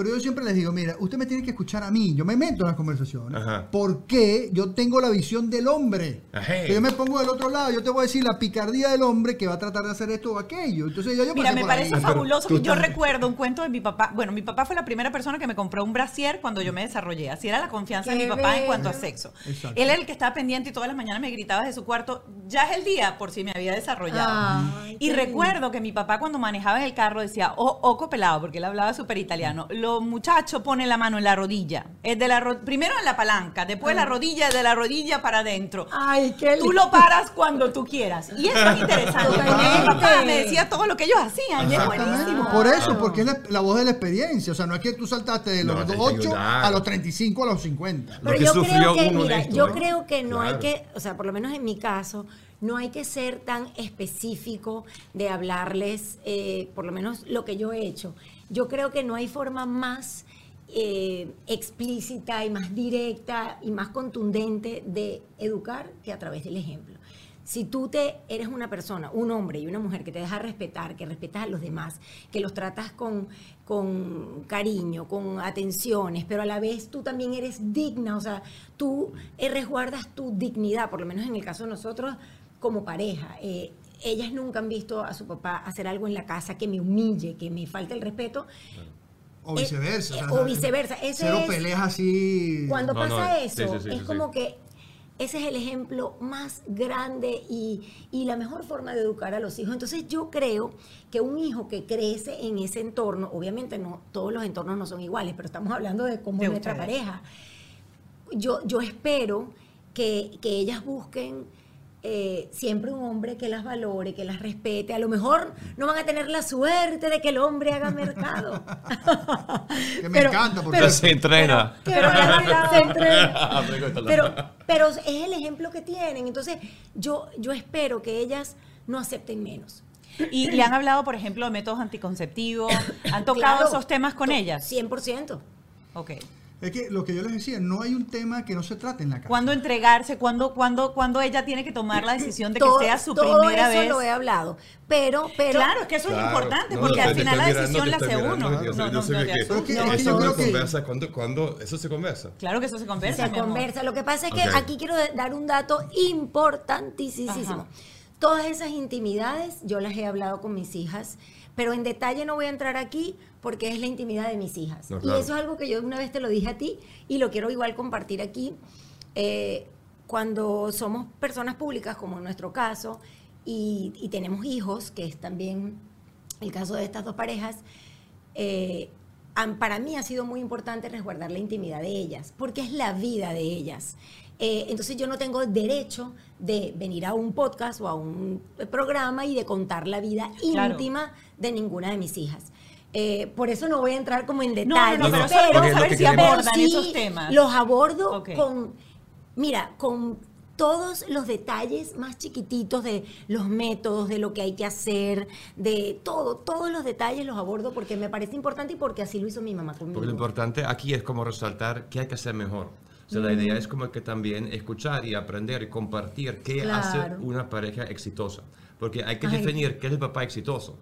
Pero yo siempre les digo, mira, usted me tiene que escuchar a mí, yo me meto en las conversaciones, Ajá. porque yo tengo la visión del hombre. Ajá. Que yo me pongo del otro lado, yo te voy a decir la picardía del hombre que va a tratar de hacer esto o aquello. Entonces ya yo Mira, me parece ahí. fabuloso yo recuerdo un cuento de mi papá. Bueno, mi papá fue la primera persona que me compró un brasier cuando yo me desarrollé. Así era la confianza de Qué mi papá en cuanto a sexo. Exacto. Él era el que estaba pendiente y todas las mañanas me gritaba de su cuarto, ya es el día, por si me había desarrollado. Ay, y recuerdo que mi papá cuando manejaba en el carro decía, oh, oco pelado, porque él hablaba súper italiano. Los muchachos ponen la mano en la rodilla. Es de la ro- primero en la palanca, después la rodilla, de la rodilla para adentro. Ay, qué Tú lo paras cuando tú quieras. Y eso es interesante. porque mi papá me decía todo lo que ellos hacían. Y es Exactamente. buenísimo. Por eso, porque es la, la voz de la experiencia. O sea, no es que tú saltaste de No, los te 8 ayudar. a los 35 a los 50. Lo Pero que yo sufrió creo que, mira, esto, yo ¿no? creo que no hay que, o sea, por lo menos en mi caso, no hay que ser tan específico de hablarles, eh, por lo menos lo que yo he hecho. Yo creo que no hay forma más eh, explícita y más directa y más contundente de educar que a través del ejemplo. Si tú te eres una persona, un hombre y una mujer que te deja respetar, que respetas a los demás, que los tratas con, con cariño, con atenciones, pero a la vez tú también eres digna, o sea, tú eh, resguardas tu dignidad, por lo menos en el caso de nosotros como pareja. eh, ellas nunca han visto a su papá hacer algo en la casa que me humille, que me falte el respeto. O viceversa. eh, sea, o viceversa. Ese Cero es- peleas así. Cuando No, pasa no, eso, sí, sí, sí, es sí, como que ese es el ejemplo más grande y, y la mejor forma de educar a los hijos. Entonces yo creo que un hijo que crece en ese entorno, obviamente no todos los entornos no son iguales, pero estamos hablando de cómo De es nuestra ustedes. pareja. Yo, yo espero que, que ellas busquen eh, siempre un hombre que las valore, que las respete. A lo mejor no van a tener la suerte de que el hombre haga mercado. Que me encanta, porque- Pero se entrena. Pero, se entrena. Pero, pero es el ejemplo que tienen. Entonces, yo, yo espero que ellas no acepten menos. Y le han hablado, por ejemplo, de métodos anticonceptivos. ¿Han tocado Claro. esos temas con ellas? 100%. Ok. Es que lo que yo les decía, no hay un tema que no se trate en la casa. ¿Cuándo entregarse? ¿Cuándo, cuándo, cuándo ella tiene que tomar la decisión de que Todo- sea su todo primera eso vez? lo he hablado. Pero, pero. Claro, es que eso es importante, No, porque no, al final la decisión la mirando, hace uno. yo No, no, sé no que- que- Eso que- conversa, ¿cuándo, cuándo eso se conversa? Claro que eso se conversa. se conversa. Lo que pasa es que aquí quiero dar un dato importantísimo. Todas esas intimidades yo las he hablado con mis hijas pero en detalle no voy a entrar aquí porque es la intimidad de mis hijas. No, Y claro. eso es algo que yo una vez te lo dije a ti y lo quiero igual compartir aquí. Eh, cuando somos personas públicas, como en nuestro caso, y, y tenemos hijos, que es también el caso de estas dos parejas, eh, para mí ha sido muy importante resguardar la intimidad de ellas, porque es la vida de ellas. Eh, entonces yo no tengo derecho de venir a un podcast o a un programa y de contar la vida Claro. íntima de ninguna de mis hijas. Eh, por eso no voy a entrar como en No, detalles, no, no, pero No, lo saber que si abordan sí esos temas. Los abordo con, mira, con todos los detalles más chiquititos de los métodos, de lo que hay que hacer, de todo, todos los detalles los abordo porque me parece importante y porque así lo hizo mi mamá conmigo. Porque lo importante aquí es como resaltar qué hay que hacer mejor. O sea, la idea es como que también escuchar y aprender y compartir qué hace Claro. una pareja exitosa. Porque hay que Ay. definir qué es el papá exitoso.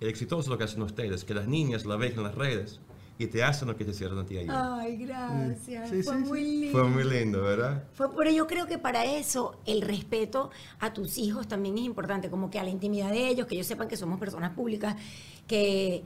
El exitoso es lo que hacen ustedes, que las niñas la ven en las redes y te hacen lo que te hicieron a ti ayer. Ay, gracias. Sí, Fue sí, muy sí. lindo. Fue muy lindo, ¿verdad? Fue, pero yo creo que para eso el respeto a tus hijos también es importante, como que a la intimidad de ellos, que ellos sepan que somos personas públicas, que,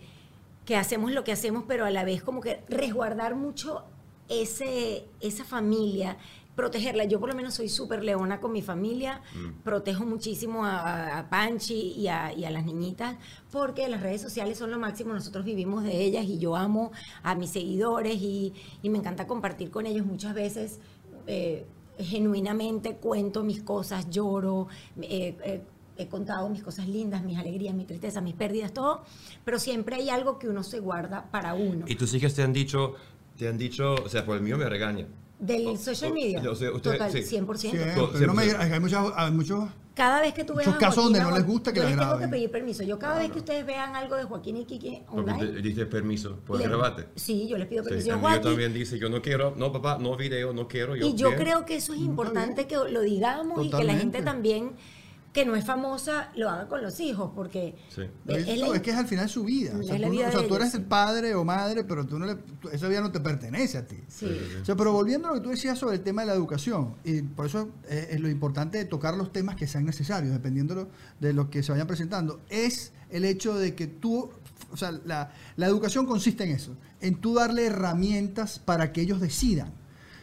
que hacemos lo que hacemos, pero a la vez como que resguardar mucho ese, esa familia, protegerla. Yo por lo menos soy súper leona con mi familia, protejo muchísimo a, a Panchi y a, y a las niñitas, porque las redes sociales son lo máximo, nosotros vivimos de ellas y yo amo a mis seguidores y, y me encanta compartir con ellos muchas veces. eh, genuinamente cuento mis cosas, lloro, eh, eh, he contado mis cosas lindas, mis alegrías, mis tristezas, mis pérdidas, todo, pero siempre hay algo que uno se guarda para uno. Y tus hijas te han dicho, te han dicho, o sea, por el mío me regaña. Del o- social o- media, o sea, usted- total, sí. 100%. Sí, pero no me- hay, muchos, hay muchos Cada vez que tú veas Muchos a casos Joaquín donde no les gusta que yo les tengo graben. que pedir permiso. Yo cada vez que ustedes vean algo de Joaquín y Kiki Porque online, te dice permiso, puedes le- grabarte. Sí, yo les pido Sí, permiso. mío Joaquín, también dice, yo no quiero, no papá, no video, no quiero. Yo, y yo creo que eso es importante que lo digamos y que la gente Totalmente. también que no es famosa lo haga con los hijos, porque Sí. es, la- es que es al final su vida. O sea, Es la tú, no- vida o sea, de tú ellos, eres el padre o madre, pero tú no le, tú- esa vida no te pertenece a ti. Sí. O sea, pero volviendo a lo que tú decías sobre el tema de la educación, y por eso es, es lo importante de tocar los temas que sean necesarios, dependiendo de lo, de lo que se vayan presentando, es el hecho de que tú, o sea, la, la educación consiste en eso, en tú darle herramientas para que ellos decidan.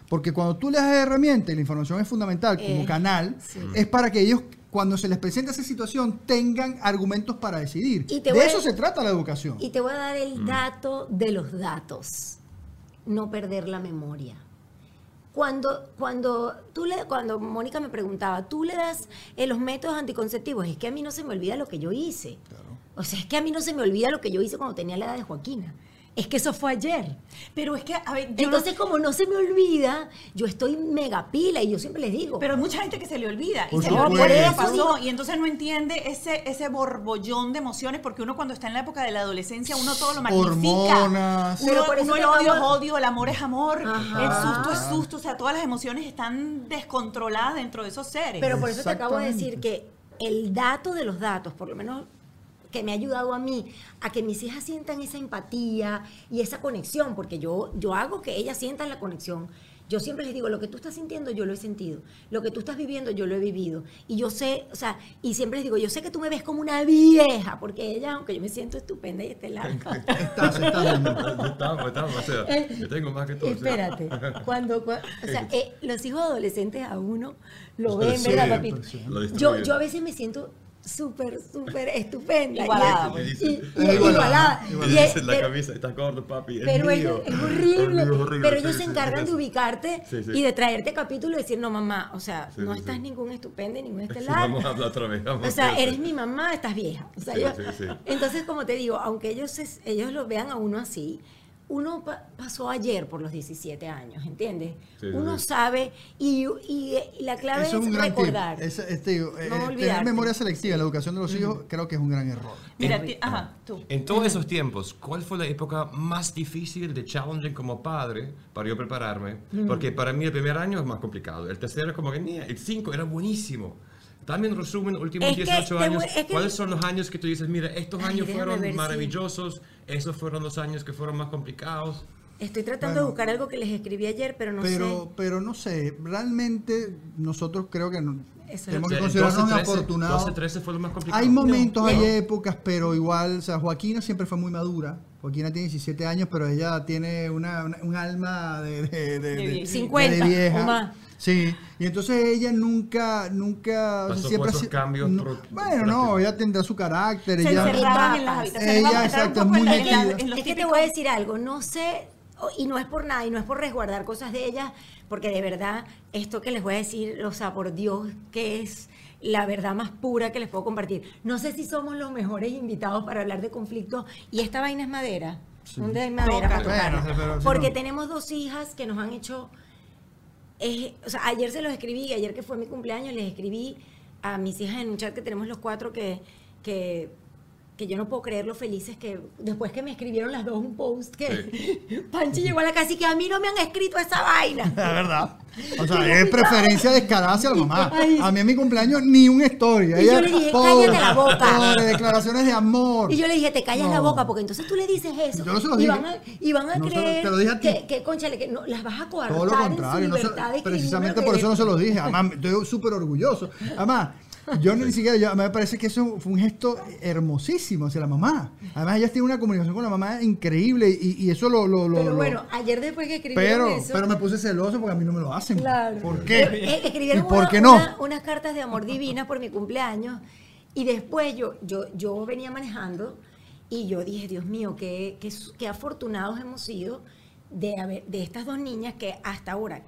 Porque cuando tú les das herramientas, y la información es fundamental como Eh, canal, sí. es para que ellos, cuando se les presente esa situación, tengan argumentos para decidir. Y te de a- eso se trata la educación. Y te voy a dar el dato de los datos. No perder la memoria. Cuando, cuando, tú le, cuando Mónica me preguntaba, ¿tú le das eh, los métodos anticonceptivos? Es que a mí no se me olvida lo que yo hice. O sea, es que a mí no se me olvida lo que yo hice cuando tenía la edad de Joaquina. Es que eso fue ayer. Pero es que, a ver, yo no- Entonces, como no se me olvida, yo estoy mega pila y yo siempre les digo. Pero hay mucha gente que se le olvida. Por y se le olvida pasó. digo- Y entonces no entiende ese, ese borbollón de emociones, porque uno cuando está en la época de la adolescencia, uno todo lo magnifica. Hormonas. Uno, Pero por eso uno te el odio es odio, el amor es amor, Ajá. el susto es susto. O sea, todas las emociones están descontroladas dentro de esos seres. Pero por eso te acabo de decir que el dato de los datos, por lo menos que me ha ayudado a mí a que mis hijas sientan esa empatía y esa conexión, porque yo, yo hago que ellas sientan la conexión. Yo siempre les digo, lo que tú estás sintiendo, yo lo he sentido. Lo que tú estás viviendo, yo lo he vivido. Y yo sé, o sea, y siempre les digo, yo sé que tú me ves como una vieja, porque ella, aunque yo me siento estupenda y estelar. Estás, estás viendo. Estamos, estamos, o sea, Eh, yo tengo más que todo. o sea. Espérate, cuando, cua- o sea, eh, los hijos adolescentes a uno lo ven, ¿verdad, papito? Yo, yo a veces me siento súper, súper estupenda. Igualada, Y- pues. y- y- Es igualada, igualada. Y es- dices la pero- camisa, estás gordo, papi. Es pero mío. es horrible. Es mío, horrible, Pero sí, ellos se encargan sí, de ubicarte Sí, sí. y de traerte capítulo y decir, no, mamá, o sea, Sí, no sí, estás sí. ningún estupenda, ningún Sí, estelar. Vamos a hablar otra vez. vamos O sea, eres mi mamá, estás vieja. O sea, Sí, yo- sí, sí. Entonces, como te digo, aunque ellos, ellos lo vean a uno así, uno pa- pasó ayer por los 17 años, ¿entiendes? Sí, sí, uno sí. sabe y, y- y la clave Eso es, es un gran recordar. Ese- este, eh, tener olvidarte. memoria selectiva en la educación de los hijos creo que es un gran error. Mira, En- ti- ajá, tú. En todos esos tiempos, ¿cuál fue la época más difícil de challenging como padre para yo prepararme? Porque para mí el primer año es más complicado. El tercero es como que, "Nia", el cinco era buenísimo. También resumen, últimos Es que 18 te años, es que- ¿cuáles son los años que tú dices, mira, estos Ay, años fueron si- maravillosos, esos fueron los años que fueron más complicados? Estoy tratando Bueno. de buscar algo que les escribí ayer, pero no pero, sé. pero no sé, realmente nosotros creo que no- tenemos que considerarnos 12, 13, afortunados. 12, 13 fue lo más complicado. Hay momentos, No. hay No. épocas, pero igual, o sea, Joaquina siempre fue muy madura. Joaquina tiene 17 años, pero ella tiene una, una- un alma de, de, de- de- viejita. 50 de vieja. o más. Sí, y entonces ella nunca, nunca, Pasó siempre por ha esos sido- cambios no- bueno, no, ella tendrá su carácter. Se ella, encerraban en las habitaciones. Ella, exacto, es en muy la- en la- metida. en los es que te voy a decir algo, no sé, o- y no es por nada, y no es por resguardar cosas de ella, porque de verdad, esto que les voy a decir, o sea, por Dios, que es la verdad más pura que les puedo compartir. No sé si somos los mejores invitados para hablar de conflictos, y esta vaina es madera. ¿Dónde hay madera para Porque tenemos dos hijas que nos han hecho es- o sea, ayer se los escribí, ayer que fue mi cumpleaños, les escribí a mis hijas en un chat que tenemos los cuatro que, que, que yo no puedo creer lo felices que después que me escribieron las dos un post que Panchi llegó a la casa y que a mí no me han escrito esa vaina. La verdad. O sea, es preferencia descarada hacia la mamá. Ay. A mí en mi cumpleaños ni un story. Y yo le dije, pobre, cállate la boca. pobre, declaraciones de amor. Y yo le dije, te callas la boca, porque entonces tú le dices eso. Yo no se lo y, dije. van a, y van a No se lo- creer te lo dije a ti. que, que, conchale, que no, las vas a coartar Todo lo contrario, en su libertad precisamente por eso no se lo dije. Además, estoy súper orgulloso. Además, yo ni siquiera, yo- me parece que eso fue un gesto hermosísimo hacia la mamá. Además, ellas tienen una comunicación con la mamá increíble y, y eso lo... lo, lo- Pero lo- bueno, ayer después que escribieron pero, eso... pero me puse celoso porque a mí no me lo hacen. Claro. ¿Por qué? Eh, escribieron ¿Y por una- qué no? una- unas cartas de amor divinas por mi cumpleaños y después yo, yo, yo venía manejando y yo dije, Dios mío, qué, qué, qué afortunados hemos sido de, haber, de estas dos niñas que hasta ahora,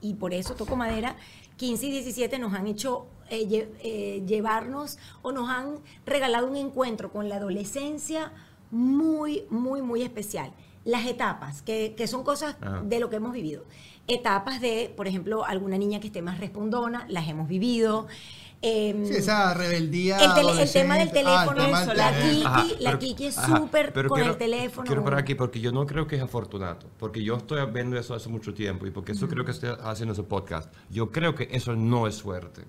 y por eso toco madera, 15 y 17 nos han hecho eh, lle- eh, llevarnos o nos han regalado un encuentro con la adolescencia muy, muy, muy especial. Las etapas, que, que son cosas Ajá. de lo que hemos vivido. Etapas de, por ejemplo, alguna niña que esté más respondona, las hemos vivido. Em, Sí, esa rebeldía. el, tele- el tema del. Ah, el teléfono, tema la. Kiki, Ajá, la pero- Kiki es súper con quiero- el teléfono. Quiero parar aquí porque yo no creo que es afortunato, porque yo estoy viendo eso hace mucho tiempo y porque eso creo que estoy haciendo ese podcast. Yo creo que eso no es suerte.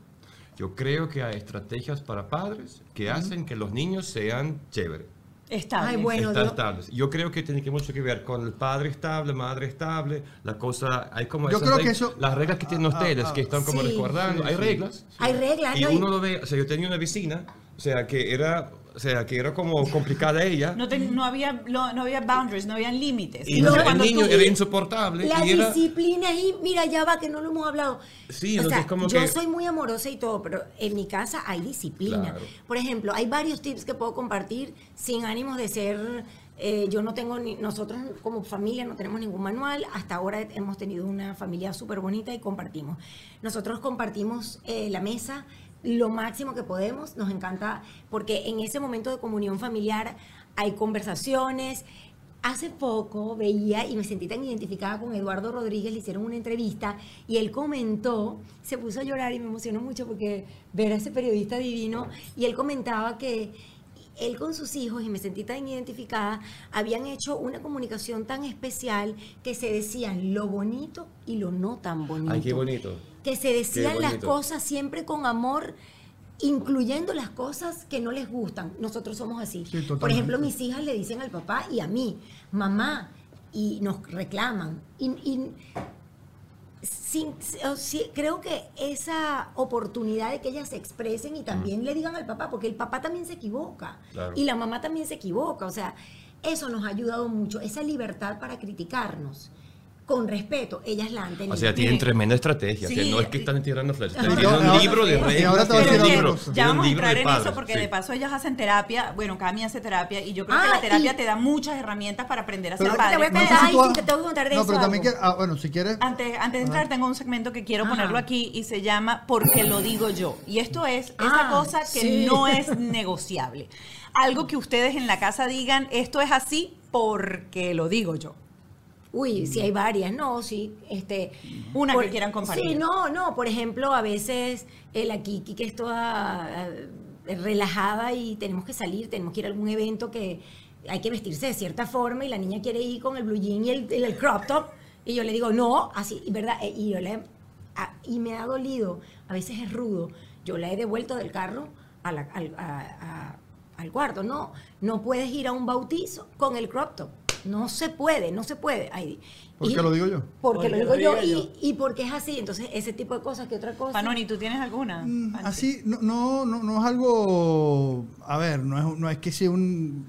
Yo creo que hay estrategias para padres que hacen que los niños sean chéveres. Estable. Ay, bueno, Están Dios. estables. Yo creo que tiene que mucho que ver con el padre estable, madre estable, la cosa, hay como Yo esas creo que reg- eso- las reglas que tienen ah, ustedes ah, que están como sí, recordando, sí, hay sí. reglas. Hay reglas, Y ¿no? Y- uno lo ve, o sea, yo tenía una vecina, o sea, que era, o sea, que era como complicada ella. No, te- no había, lo- no había boundaries, no había límites. Y Entonces, el cuando niño tú- era insoportable. La y era, disciplina ahí, mira, ya va, que no lo hemos hablado. Sí, o entonces sea, como yo que- soy muy amorosa y todo, pero en mi casa hay disciplina. Claro. Por ejemplo, hay varios tips que puedo compartir sin ánimos de ser. eh, yo no tengo ni. Nosotros como familia no tenemos ningún manual. Hasta ahora hemos tenido una familia súper bonita y compartimos. Nosotros compartimos eh, la mesa lo máximo que podemos. Nos encanta porque en ese momento de comunión familiar hay conversaciones. Hace poco veía y me sentí tan identificada con Eduardo Rodríguez, le hicieron una entrevista y él comentó, se puso a llorar y me emocionó mucho porque ver a ese periodista divino y él comentaba que él con sus hijos, y me sentí tan identificada, habían hecho una comunicación tan especial que se decían lo bonito y lo no tan bonito. Ay, qué bonito. Que se decían las cosas siempre con amor, incluyendo las cosas que no les gustan. Nosotros somos así. Sí, Por ejemplo, mis hijas le dicen al papá y a mí, mamá, y nos reclaman. Y, y sin- sí, creo que esa oportunidad de que ellas se expresen y también le digan al papá, porque el papá también se equivoca Claro. y la mamá también se equivoca, o sea, eso nos ha ayudado mucho, esa libertad para criticarnos con respeto, ellas la han tenido. O sea, tienen Miren. tremenda estrategia. que Sí, no es que eh, están tirando flechas. No, Tienen un ahora- libro de y ahora te un libro-. Ya vamos a entrar en eso porque sí. de paso ellas hacen terapia. Bueno, Cami hace terapia y yo creo que Ah, la terapia y- te da muchas herramientas para aprender a ser Pero- Te voy a No sé contar, si tú ay, te tengo que contar de No, eso pero también algo. quiero- ah, bueno, si quieres. Antes, antes de entrar, tengo un segmento que quiero Ajá. ponerlo aquí y se llama Porque lo digo yo. Y esto es esa Ah, cosa que sí. no es negociable. Algo que ustedes en la casa digan, esto es así porque lo digo yo. Uy, sí hay varias, no, sí, este... Una que quieran compartir. Sí, no, no, por ejemplo, a veces eh, la Kiki que es toda eh, relajada y tenemos que salir, tenemos que ir a algún evento que hay que vestirse de cierta forma y la niña quiere ir con el blue jean y el, el crop top y yo le digo, no, así, y ¿verdad? Eh, Y yo le... a- y me ha dolido, a veces es rudo, yo la he devuelto del carro a la- al, a- a- al cuarto, no, no puedes ir a un bautizo con el crop top. No se puede, no se puede. Ay, ¿Por qué lo digo yo? Porque, Porque lo lo digo yo, y, y porque es así. Entonces, ese tipo de cosas que otra cosa. Panoni, ¿tú tienes alguna? Mm? Así, no, no, no, no es algo, a ver, no es, no es que sea un-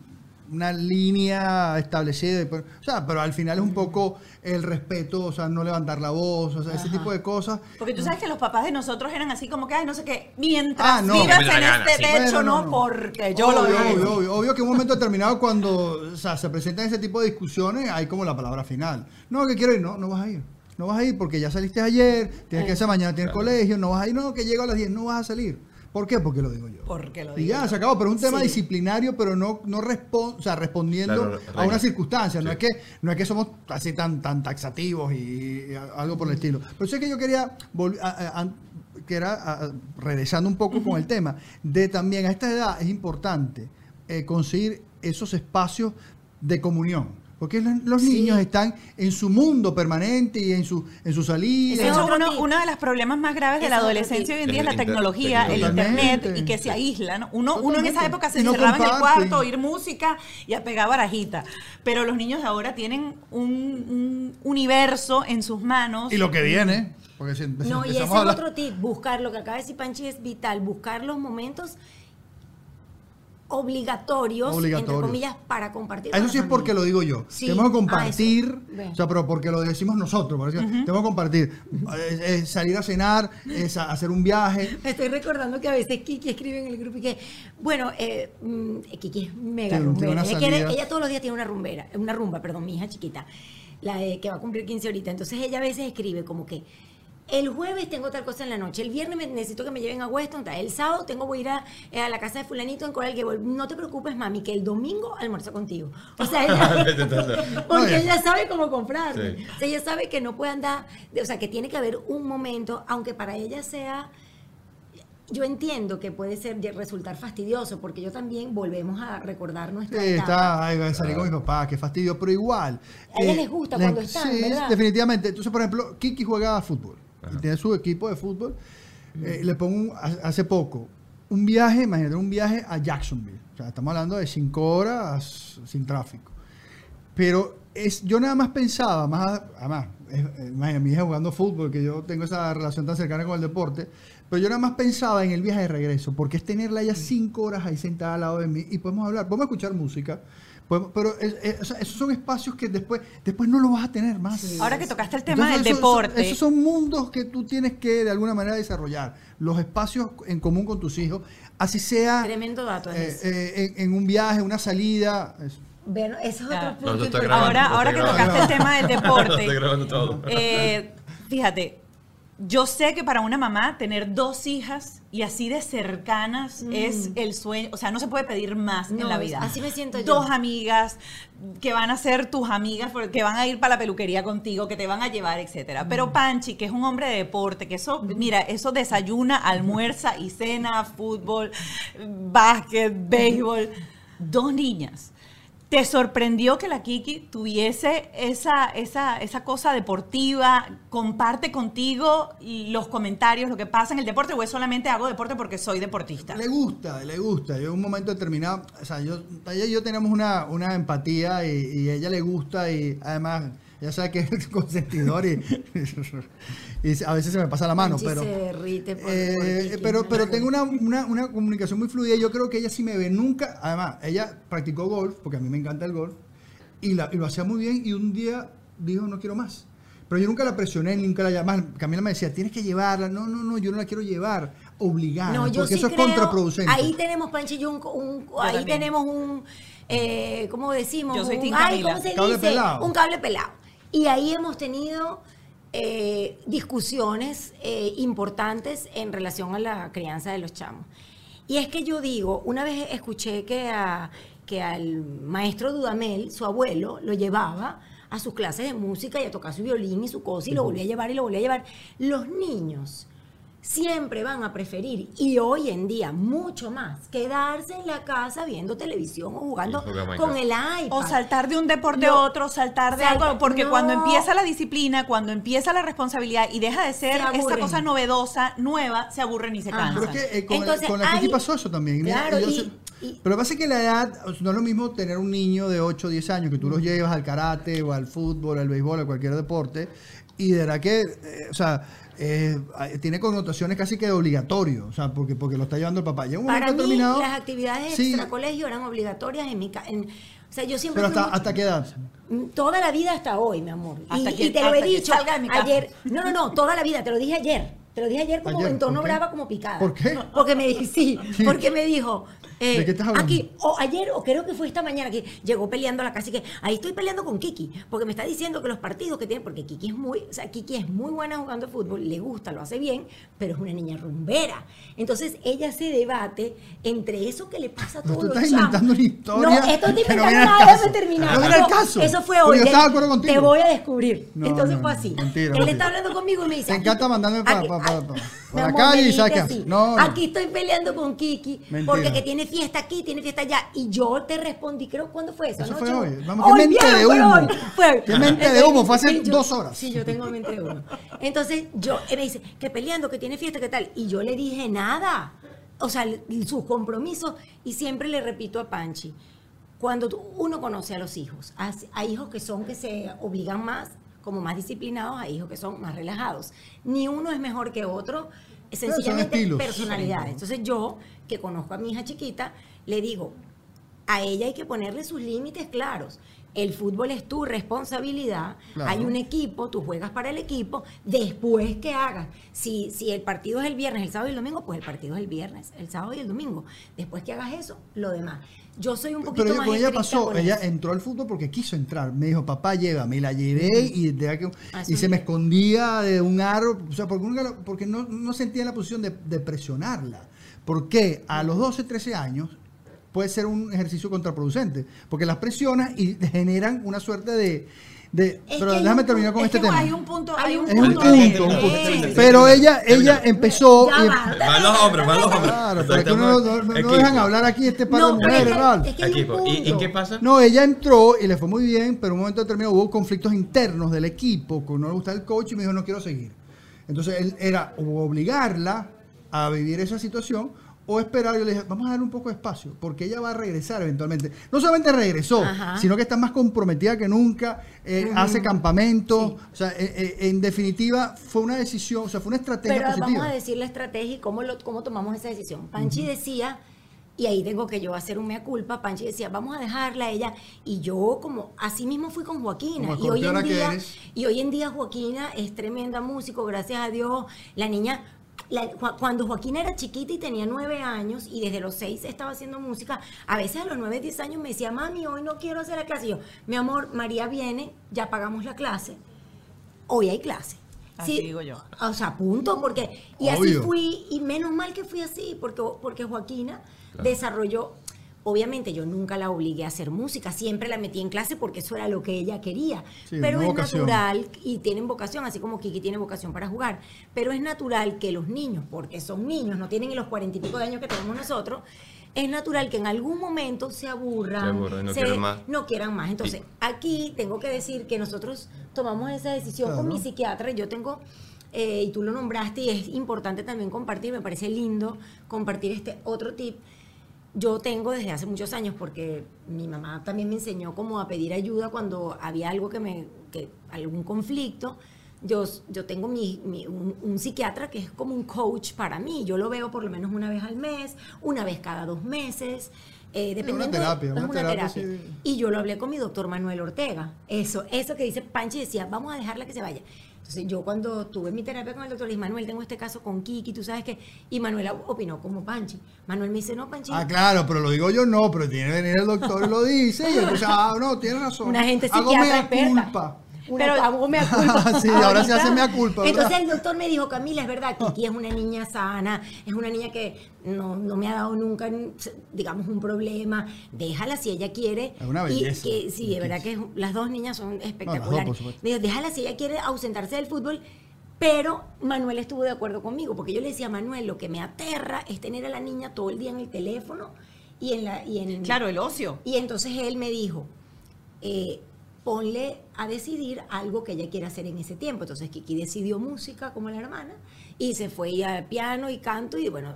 una línea establecida, o sea, pero al final es un poco el respeto, o sea, no levantar la voz, o sea, ese tipo de cosas. Porque tú sabes que los papás de nosotros eran así como que, ay, no sé qué, mientras Ah, no. vivas en gana, este sí. techo, Bueno, no, no, no. porque yo lo obvio, veo. obvio, obvio, obvio que en un momento determinado cuando o sea, se presentan ese tipo de discusiones hay como la palabra final. No, que quiero ir, no, no vas a ir. No vas a ir porque ya saliste ayer, tienes que hacer mañana, tienes colegio, no vas a ir, no, que llego a las 10, no vas a salir. ¿Por qué? Porque lo digo yo. Porque lo Y digo. ya, se acabó, pero es un tema Sí. disciplinario, pero no, no respon- o sea, respondiendo Claro, a una circunstancia. No, es que, no es que somos así tan, tan taxativos y, y algo por el estilo. Pero es que yo quería, a- a- que era, a- a- regresando un poco con el tema, de también a esta edad es importante eh, conseguir esos espacios de comunión. Porque los, Sí. niños están en su mundo permanente y en su, en su salida. De hecho, otro uno, uno de los problemas más graves de la adolescencia hoy en día es Es la tecnología, el internet y que se aíslan. Uno, uno en esa época se no encerraba en el cuarto a oír música y a pegar barajita. Pero los niños de ahora tienen un, un universo en sus manos. Y lo que viene. Porque si No, y ese es otro tip, buscar, lo que acaba de decir Panchi es vital, buscar los momentos obligatorios, entre comillas, para compartir. Eso sí es porque lo digo yo. Sí. Tenemos que Ah, compartir, o sea, pero porque lo decimos nosotros. Tenemos que compartir. Eh, salir a cenar, es a- hacer un viaje. Me estoy recordando que a veces Kiki escribe en el grupo y que, bueno, eh, mm, Kiki es mega Tiene- tiene rumbera. Ella, todos los días tiene una rumbera, una rumba, perdón, mi hija chiquita, la de, que va a cumplir 15 ahorita. Entonces ella a veces escribe como que el jueves tengo tal cosa en la noche, el viernes me- necesito que me lleven a Weston, tal, el sábado tengo voy a ir a, eh, a la casa de fulanito en Coral Gable. No te preocupes, mami, que el domingo almuerzo contigo. O sea, ella, porque ella sabe cómo comprarme. Sí. O sea, ella sabe que no puede andar, de- o sea, que tiene que haber un momento, aunque para ella sea yo entiendo que puede ser resultar fastidioso porque yo también volvemos a recordar nuestra Sí, etapa. está, salir con mi papá, qué fastidio, pero igual. A ellas les gusta cuando están, Sí, ¿verdad? definitivamente. Entonces, por ejemplo, Kiki juega a y tiene su equipo de fútbol. Eh, le pongo un- ha- hace poco un viaje, imagínate, un viaje a Jacksonville. O sea, estamos hablando de cinco horas sin tráfico. Pero es, yo nada más pensaba, más, además, es- eh, imagínate, mi hija jugando fútbol, que yo tengo esa relación tan cercana con el deporte, pero yo nada más pensaba en el viaje de regreso, porque es tenerla ya cinco horas ahí sentada al lado de mí y podemos hablar, podemos escuchar música, podemos- pero es- es- o sea, esos son espacios que después, después no lo vas a tener más. Ahora que tocaste el tema Entonces, del son- deporte. esos son mundos que tú tienes que de alguna manera desarrollar, los espacios en común con tus hijos, así sea Tremendo dato eh, eh, en, en un viaje, una salida. es- Bueno, ese es Ya. otro punto. No, grabando, ahora, ahora que grabando. tocaste el tema del deporte. Estoy grabando todo. Eh, fíjate, yo sé que para una mamá tener dos hijas y así de cercanas es el sueño, o sea, no se puede pedir más en Mm. La vida. así me siento yo. Dos amigas que van a ser tus amigas, que van a ir para la peluquería contigo, que te van a llevar, etcétera. Mm. Pero Panchi, que es un hombre de deporte, que eso, mira, eso desayuna, almuerza y cena, fútbol, básquet, béisbol, dos niñas. ¿Te sorprendió que la Kiki tuviese esa, esa, esa cosa deportiva? ¿Comparte contigo los comentarios, lo que pasa en el deporte? ¿O es solamente hago deporte porque soy deportista? Le gusta, le gusta. Yo en un momento determinado, o sea, yo, ella y yo tenemos una, una empatía y, ella le gusta y además ella sabe que es consentidor y, y a veces se me pasa la mano, pero... se derrite por- eh, por Kiki. pero, pero tengo una, una, una comunicación muy fluida. Yo creo que ella sí me ve nunca. Además, ella practicó golf, porque a mí me encanta el golf, y, la- y lo hacía muy bien. Y un día dijo, no quiero más. Pero yo nunca la presioné, nunca la llamaba. Camila me decía, tienes que llevarla. No, no, no, yo no la quiero llevar obligada. No, yo porque sí eso es contraproducente. Ahí tenemos, Panchi, y yo un, un- ahí también. tenemos un, eh, ¿cómo decimos? Yo soy un, ay. ¿cómo se Cable dice? pelado. Un cable pelado. Y ahí hemos tenido eh, discusiones eh, importantes en relación a la crianza de los chamos. Y es que yo digo, una vez escuché que, a- que al maestro Dudamel, su abuelo, lo llevaba a sus clases de música y a tocar su violín y su cosa y lo volvía a llevar y lo volvía a llevar. Los niños siempre van a preferir, y hoy en día mucho más, quedarse en la casa viendo televisión o jugando con el iPad. O saltar de un deporte No. a otro, saltar de Salta- algo, porque no. cuando empieza la disciplina, cuando empieza la responsabilidad y deja de ser Se esta cosa novedosa, nueva, se aburren y se cansan. Pero es que eh, con, Entonces, con la Kiki hay- pasó eso también. Mira, Claro, yo y- sé- Y- Pero lo que pasa es que la edad, o sea, no es lo mismo tener un niño de 8 o 10 años que tú los llevas al karate o al fútbol, al béisbol, a cualquier deporte, y de verdad que, eh, o sea, eh, tiene connotaciones casi que de obligatorio, o sea, porque, porque lo está llevando el papá. Llega un Para momento mí, determinado. las actividades sí, extracolegio eran obligatorias en mi ca- en- O sea, yo siempre pero hasta, muy- ¿hasta qué edad? Toda la vida hasta hoy, mi amor. Y, Hasta que- y te lo he dicho casa. ayer. No, no, no, toda la vida. Te lo dije ayer. Te lo dije ayer como Ayer, en tono brava, como picada. ¿Por qué? Porque me dijo, sí, porque me dijo. Eh, ¿De qué estás hablando? Aquí, o ayer, o creo que fue esta mañana, que llegó peleando a la casa y que ahí estoy peleando con Kiki, porque me está diciendo que los partidos que tiene, porque Kiki es muy, o sea, Kiki es muy buena jugando fútbol, le gusta, lo hace bien, pero es una niña rumbera. Entonces ella se debate entre eso que le pasa a No, todos tú los estás chamos. inventando una historia No, esto estoy inventando nada, déjame terminar. No al Eso- caso. Eso fue hoy. yo Te- estaba de acuerdo contigo. Te voy a descubrir. No, Entonces fue así. mentira, Él mentira. está hablando conmigo y me dice. Te encanta aquí- mandarme pa- aquí- pa- pa- ay, pa- mi pa la amor, calle me y no. Aquí estoy peleando con Kiki Mentira. porque que tiene fiesta aquí, tiene fiesta allá. Y yo te respondí, creo, ¿cuándo fue eso? Eso ¿Anoche? fue hoy. Vamos, qué mente de humo. Fue. Qué mente de humo, fue hace yo- dos horas. Sí, yo tengo mente de humo. Entonces, yo, me dice, que peleando, que tiene fiesta, ¿qué tal? Y yo le dije nada. O sea, sus compromisos. Y siempre le repito a Panchi, cuando tú- uno conoce a los hijos, a- hay hijos que son que se obligan más, como más disciplinados, hay hijos que son más relajados. Ni uno es mejor que otro, sencillamente estilos. personalidades. Entonces yo, que conozco a mi hija chiquita, le digo, a ella hay que ponerle sus límites claros. El fútbol es tu responsabilidad. Claro. Hay un equipo, tú juegas para el equipo. Después que hagas, si, si el partido es el viernes, el sábado y el domingo, pues el partido es el viernes, el sábado y el domingo. Después que hagas eso, lo demás. Yo soy un poquito Pero más con ella pasó, ella entró al fútbol porque quiso entrar. Me dijo, papá, llévame. Y la llevé y, de que, Ah, y se me escondía de un aro. O sea, porque, porque no, no sentía la posición de, de presionarla. Porque a los 12, 13 años puede ser un ejercicio contraproducente. Porque las presionas y generan una suerte de... de- pero déjame un terminar con Es este tema. hay un punto, Hay un punto. punto, de- un punto. Pero ella, ella empezó... Ya y- va. Van los hombres, van los hombres. Claro, pero que no, no- dejan hablar aquí este par de No, pero es mujeres, que- Ralph. es que hay un Equipo. ¿Y, ¿Y punto. qué pasa? No, ella entró y le fue muy bien, pero en un momento determinado hubo conflictos internos del equipo, que no le gustaba el coach y me dijo, no quiero seguir. Entonces él era obligarla a vivir esa situación o esperar. Yo le dije, vamos a darle un poco de espacio, porque ella va a regresar eventualmente. No solamente regresó, Ajá. sino que está más comprometida que nunca, eh, hace campamentos. O sea, eh, eh, en definitiva, fue una decisión, o sea, fue una estrategia Pero positiva. vamos a decir la estrategia y cómo, lo, cómo tomamos esa decisión. Panchi decía, y ahí tengo que yo hacer un mea culpa, Panchi decía, vamos a dejarla a ella. Y yo como, así mismo fui con Joaquina. Como Y hoy, en día, y hoy en día Joaquina es tremenda músico, gracias a Dios. La niña... la- cuando Joaquina era chiquita y tenía nueve años y desde los seis estaba haciendo música, a veces a los nueve, diez años me decía, mami, hoy no quiero hacer la clase. Y yo, mi amor, María viene, ya pagamos la clase, hoy hay clase. Así digo yo. O sea, punto, porque... Y así fui, y menos mal que fui así, porque, porque Joaquina desarrolló... Obviamente yo nunca la obligué a hacer música, siempre la metí en clase porque eso era lo que ella quería. Sí, pero es vocación. natural y tienen vocación, así como Kiki tiene vocación para jugar. Pero es natural que los niños, porque son niños, no tienen los cuarenta y pico de años que tenemos nosotros, es natural que en algún momento se aburran, Se aburran, no quieran más. no quieran más. Entonces, aquí tengo que decir que nosotros tomamos esa decisión con mi psiquiatra. Yo tengo, eh, y tú lo nombraste, y es importante también compartir, me parece lindo compartir este otro tip. Yo tengo desde hace muchos años, porque mi mamá también me enseñó como a pedir ayuda cuando había algo que me, que, algún conflicto. Yo, yo tengo mi, mi- un, un psiquiatra que es como un coach para mí. Yo lo veo por lo menos una vez al mes, una vez cada dos meses. Eh, dependiendo de- terapia, es una terapia, sí. Y yo lo hablé con mi doctor Manuel Ortega. Eso, eso que dice Panchi decía, vamos a dejarla que se vaya. Entonces yo cuando tuve mi terapia con el doctor, le dije, Manuel, tengo este caso con Kiki, tú sabes que... Y Manuel opinó como Panchi. Manuel me dice, no, Panchi, Ah, claro, pero lo digo yo no, pero tiene que venir el doctor y lo dice. Y entonces, ah, no, tiene razón. Una gente psiquiatra experta. culpa. Una, Pero- hago mea culpa. Sí, ahora se hace mea culpa, ¿verdad? Entonces el doctor me dijo, Camila, es verdad, Kiki es una niña sana, es una niña que no, no me ha dado nunca, digamos, un problema. Déjala si ella quiere. Es una Y belleza, que, sí, de verdad que las dos niñas son No, las dos, espectaculares. me dijo, déjala si ella quiere ausentarse del fútbol. Pero Manuel estuvo de acuerdo conmigo, porque yo le decía a Manuel, lo que me aterra es tener a la niña todo el día en el teléfono y en la... Y en, Claro, el ocio. y entonces él me dijo, eh, ponle a decidir algo que ella quiera hacer en ese tiempo. Entonces Kiki decidió música como la hermana y se fue a piano y canto y bueno,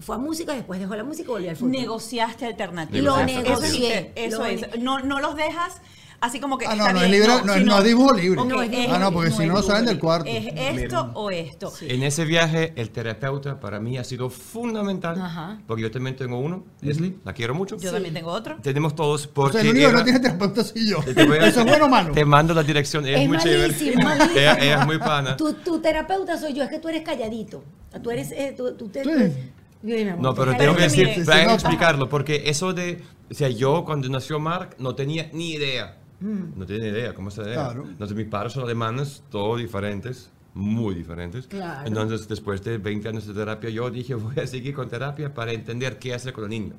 fue a música, después dejó la música y volvió al fútbol. Negociaste alternativas. Lo negocié. Eso es. No, no los dejas así como que. Ah, no, está no es bien, libre, no es- sino- no es dibujo libre. ok, No es Ah, no, porque no si es no, no salen del cuarto. Es esto o esto. En ese viaje, el terapeuta para mí ha sido fundamental, Ajá. porque yo también tengo uno, Leslie, la quiero mucho. Yo también tengo otro. Tenemos todos O porque sea, el único que no tiene terapeuta soy yo. A- ¿Eso es bueno o malo? Te mando la dirección, es, Es muy chévere. malísimo, malísimo. Ella, ella es muy pana. Tu, tu terapeuta soy yo, es que tú eres calladito. Tú eres, eh, tú, tú te- Sí. No, pero tengo que que decir, nota. explicarlo, porque eso de, o sea, yo cuando nació Mark no tenía ni idea. Mm. No ni idea, ¿cómo se? Claro. Entonces mis padres son alemanes, todos diferentes, muy diferentes. Claro. Entonces después de 20 años de terapia, yo dije, voy a seguir con terapia para entender qué hacer con el niño.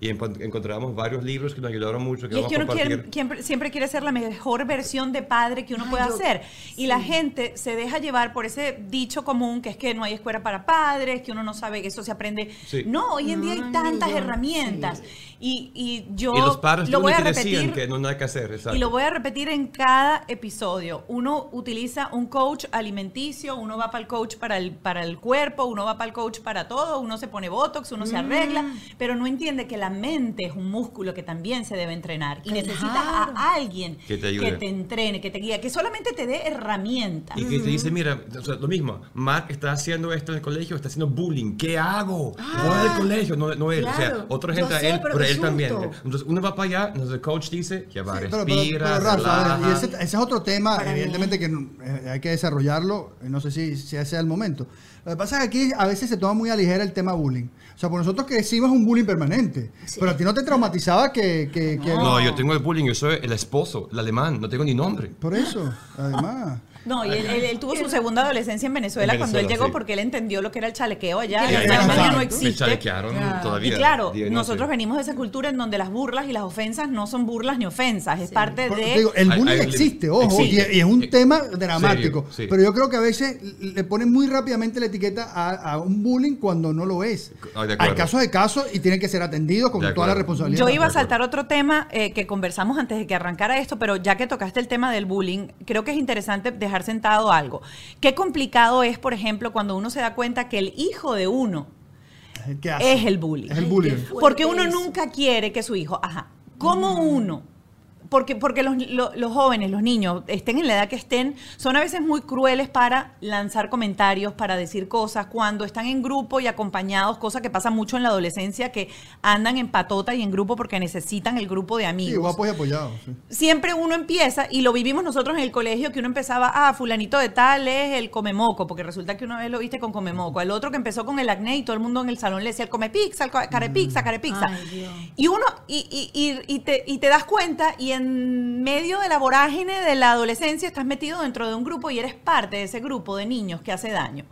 Y encontramos varios libros que nos ayudaron mucho. Que Y es que uno quiere- siempre, siempre quiere ser la mejor versión de padre que uno pueda ser. Y la gente se deja llevar por ese dicho común que es que no hay escuela para padres, que uno no sabe que eso se aprende. Sí. No, hoy en día hay Ay, tantas herramientas. Y, y yo y los padres lo voy a que repetir. decían que no hay nada que hacer. Exacto. Y lo voy a repetir en cada episodio. Uno utiliza un coach alimenticio, uno va para el coach para el, para el cuerpo, uno va para el coach para todo, uno se pone botox, uno se arregla, Mm. pero no entiende que la mente es un músculo que también se debe entrenar. Y Claro. necesitas a alguien Que te ayude. entrene, que te guíe, que solamente te dé herramientas. Y que te dice, mira, o sea, lo mismo, Mark está haciendo esto en el colegio, está haciendo bullying, ¿qué hago? no es el colegio, no, no él. O sea, claro. otra gente a sé, él, pero pero, él también. susto. Entonces uno va para allá, entonces el coach dice, ya va, Sí, pero, pero- respira, pero, Rafa, ver, y ese, ese es otro tema, Para mí. evidentemente que eh, hay que desarrollarlo, no sé si, si ese es el momento. Lo que pasa es que aquí a veces se toma muy a ligera el tema bullying. O sea, por nosotros crecimos un bullying permanente, Sí. pero a ti no te traumatizaba que... que- que- No, yo tengo el bullying, yo soy el esposo, el alemán, no tengo ni nombre. Por eso, además. No, y él, él- él tuvo su segunda adolescencia en Venezuela, En cuando él llegó sí. porque él entendió lo que era el chalequeo allá. Y Y en Alemania no chale- Me existe. chalequearon Claro. todavía. Y claro, nosotros venimos de esa cultura en donde las burlas y las ofensas no son burlas ni ofensas, es parte Por- de... digo, el bullying hay- existe, ojo, existe. y, y es un Eh, tema dramático. serio, sí. Pero yo creo que a veces le ponen muy rápidamente la etiqueta a, a un bullying cuando no lo es. Ay, Hay casos de casos y tienen que ser atendidos con toda la responsabilidad. Yo iba a saltar otro tema eh, que conversamos antes de que arrancara esto, pero ya que tocaste el tema del bullying, creo que es interesante dejar sentado algo. Qué complicado es, por ejemplo, cuando uno se da cuenta que el hijo de uno Es el que hace. es el bullying. Es el bullying. Porque uno nunca quiere que su hijo, ajá, ¿cómo uno? Porque, porque los, lo- los jóvenes, los niños, estén en la edad que estén, son a veces muy crueles para lanzar comentarios, para decir cosas, cuando están en grupo y acompañados, cosa que pasa mucho en la adolescencia, que andan en patota y en grupo porque necesitan el grupo de Sí, amigos guapo y apoyado. sí. siempre uno empieza, y lo vivimos nosotros en el colegio, que uno empezaba, ah, fulanito de tal es el comemoco, porque resulta que una vez lo viste con comemoco, el otro que empezó con el acné y todo el mundo en el salón le decía el come pizza, el co- care pizza, care pizza. Ay, Dios. Y uno, y, y- y- y te, y te das cuenta, y en medio de la vorágine de la adolescencia estás metido dentro de un grupo y eres parte de ese grupo de niños que hace daño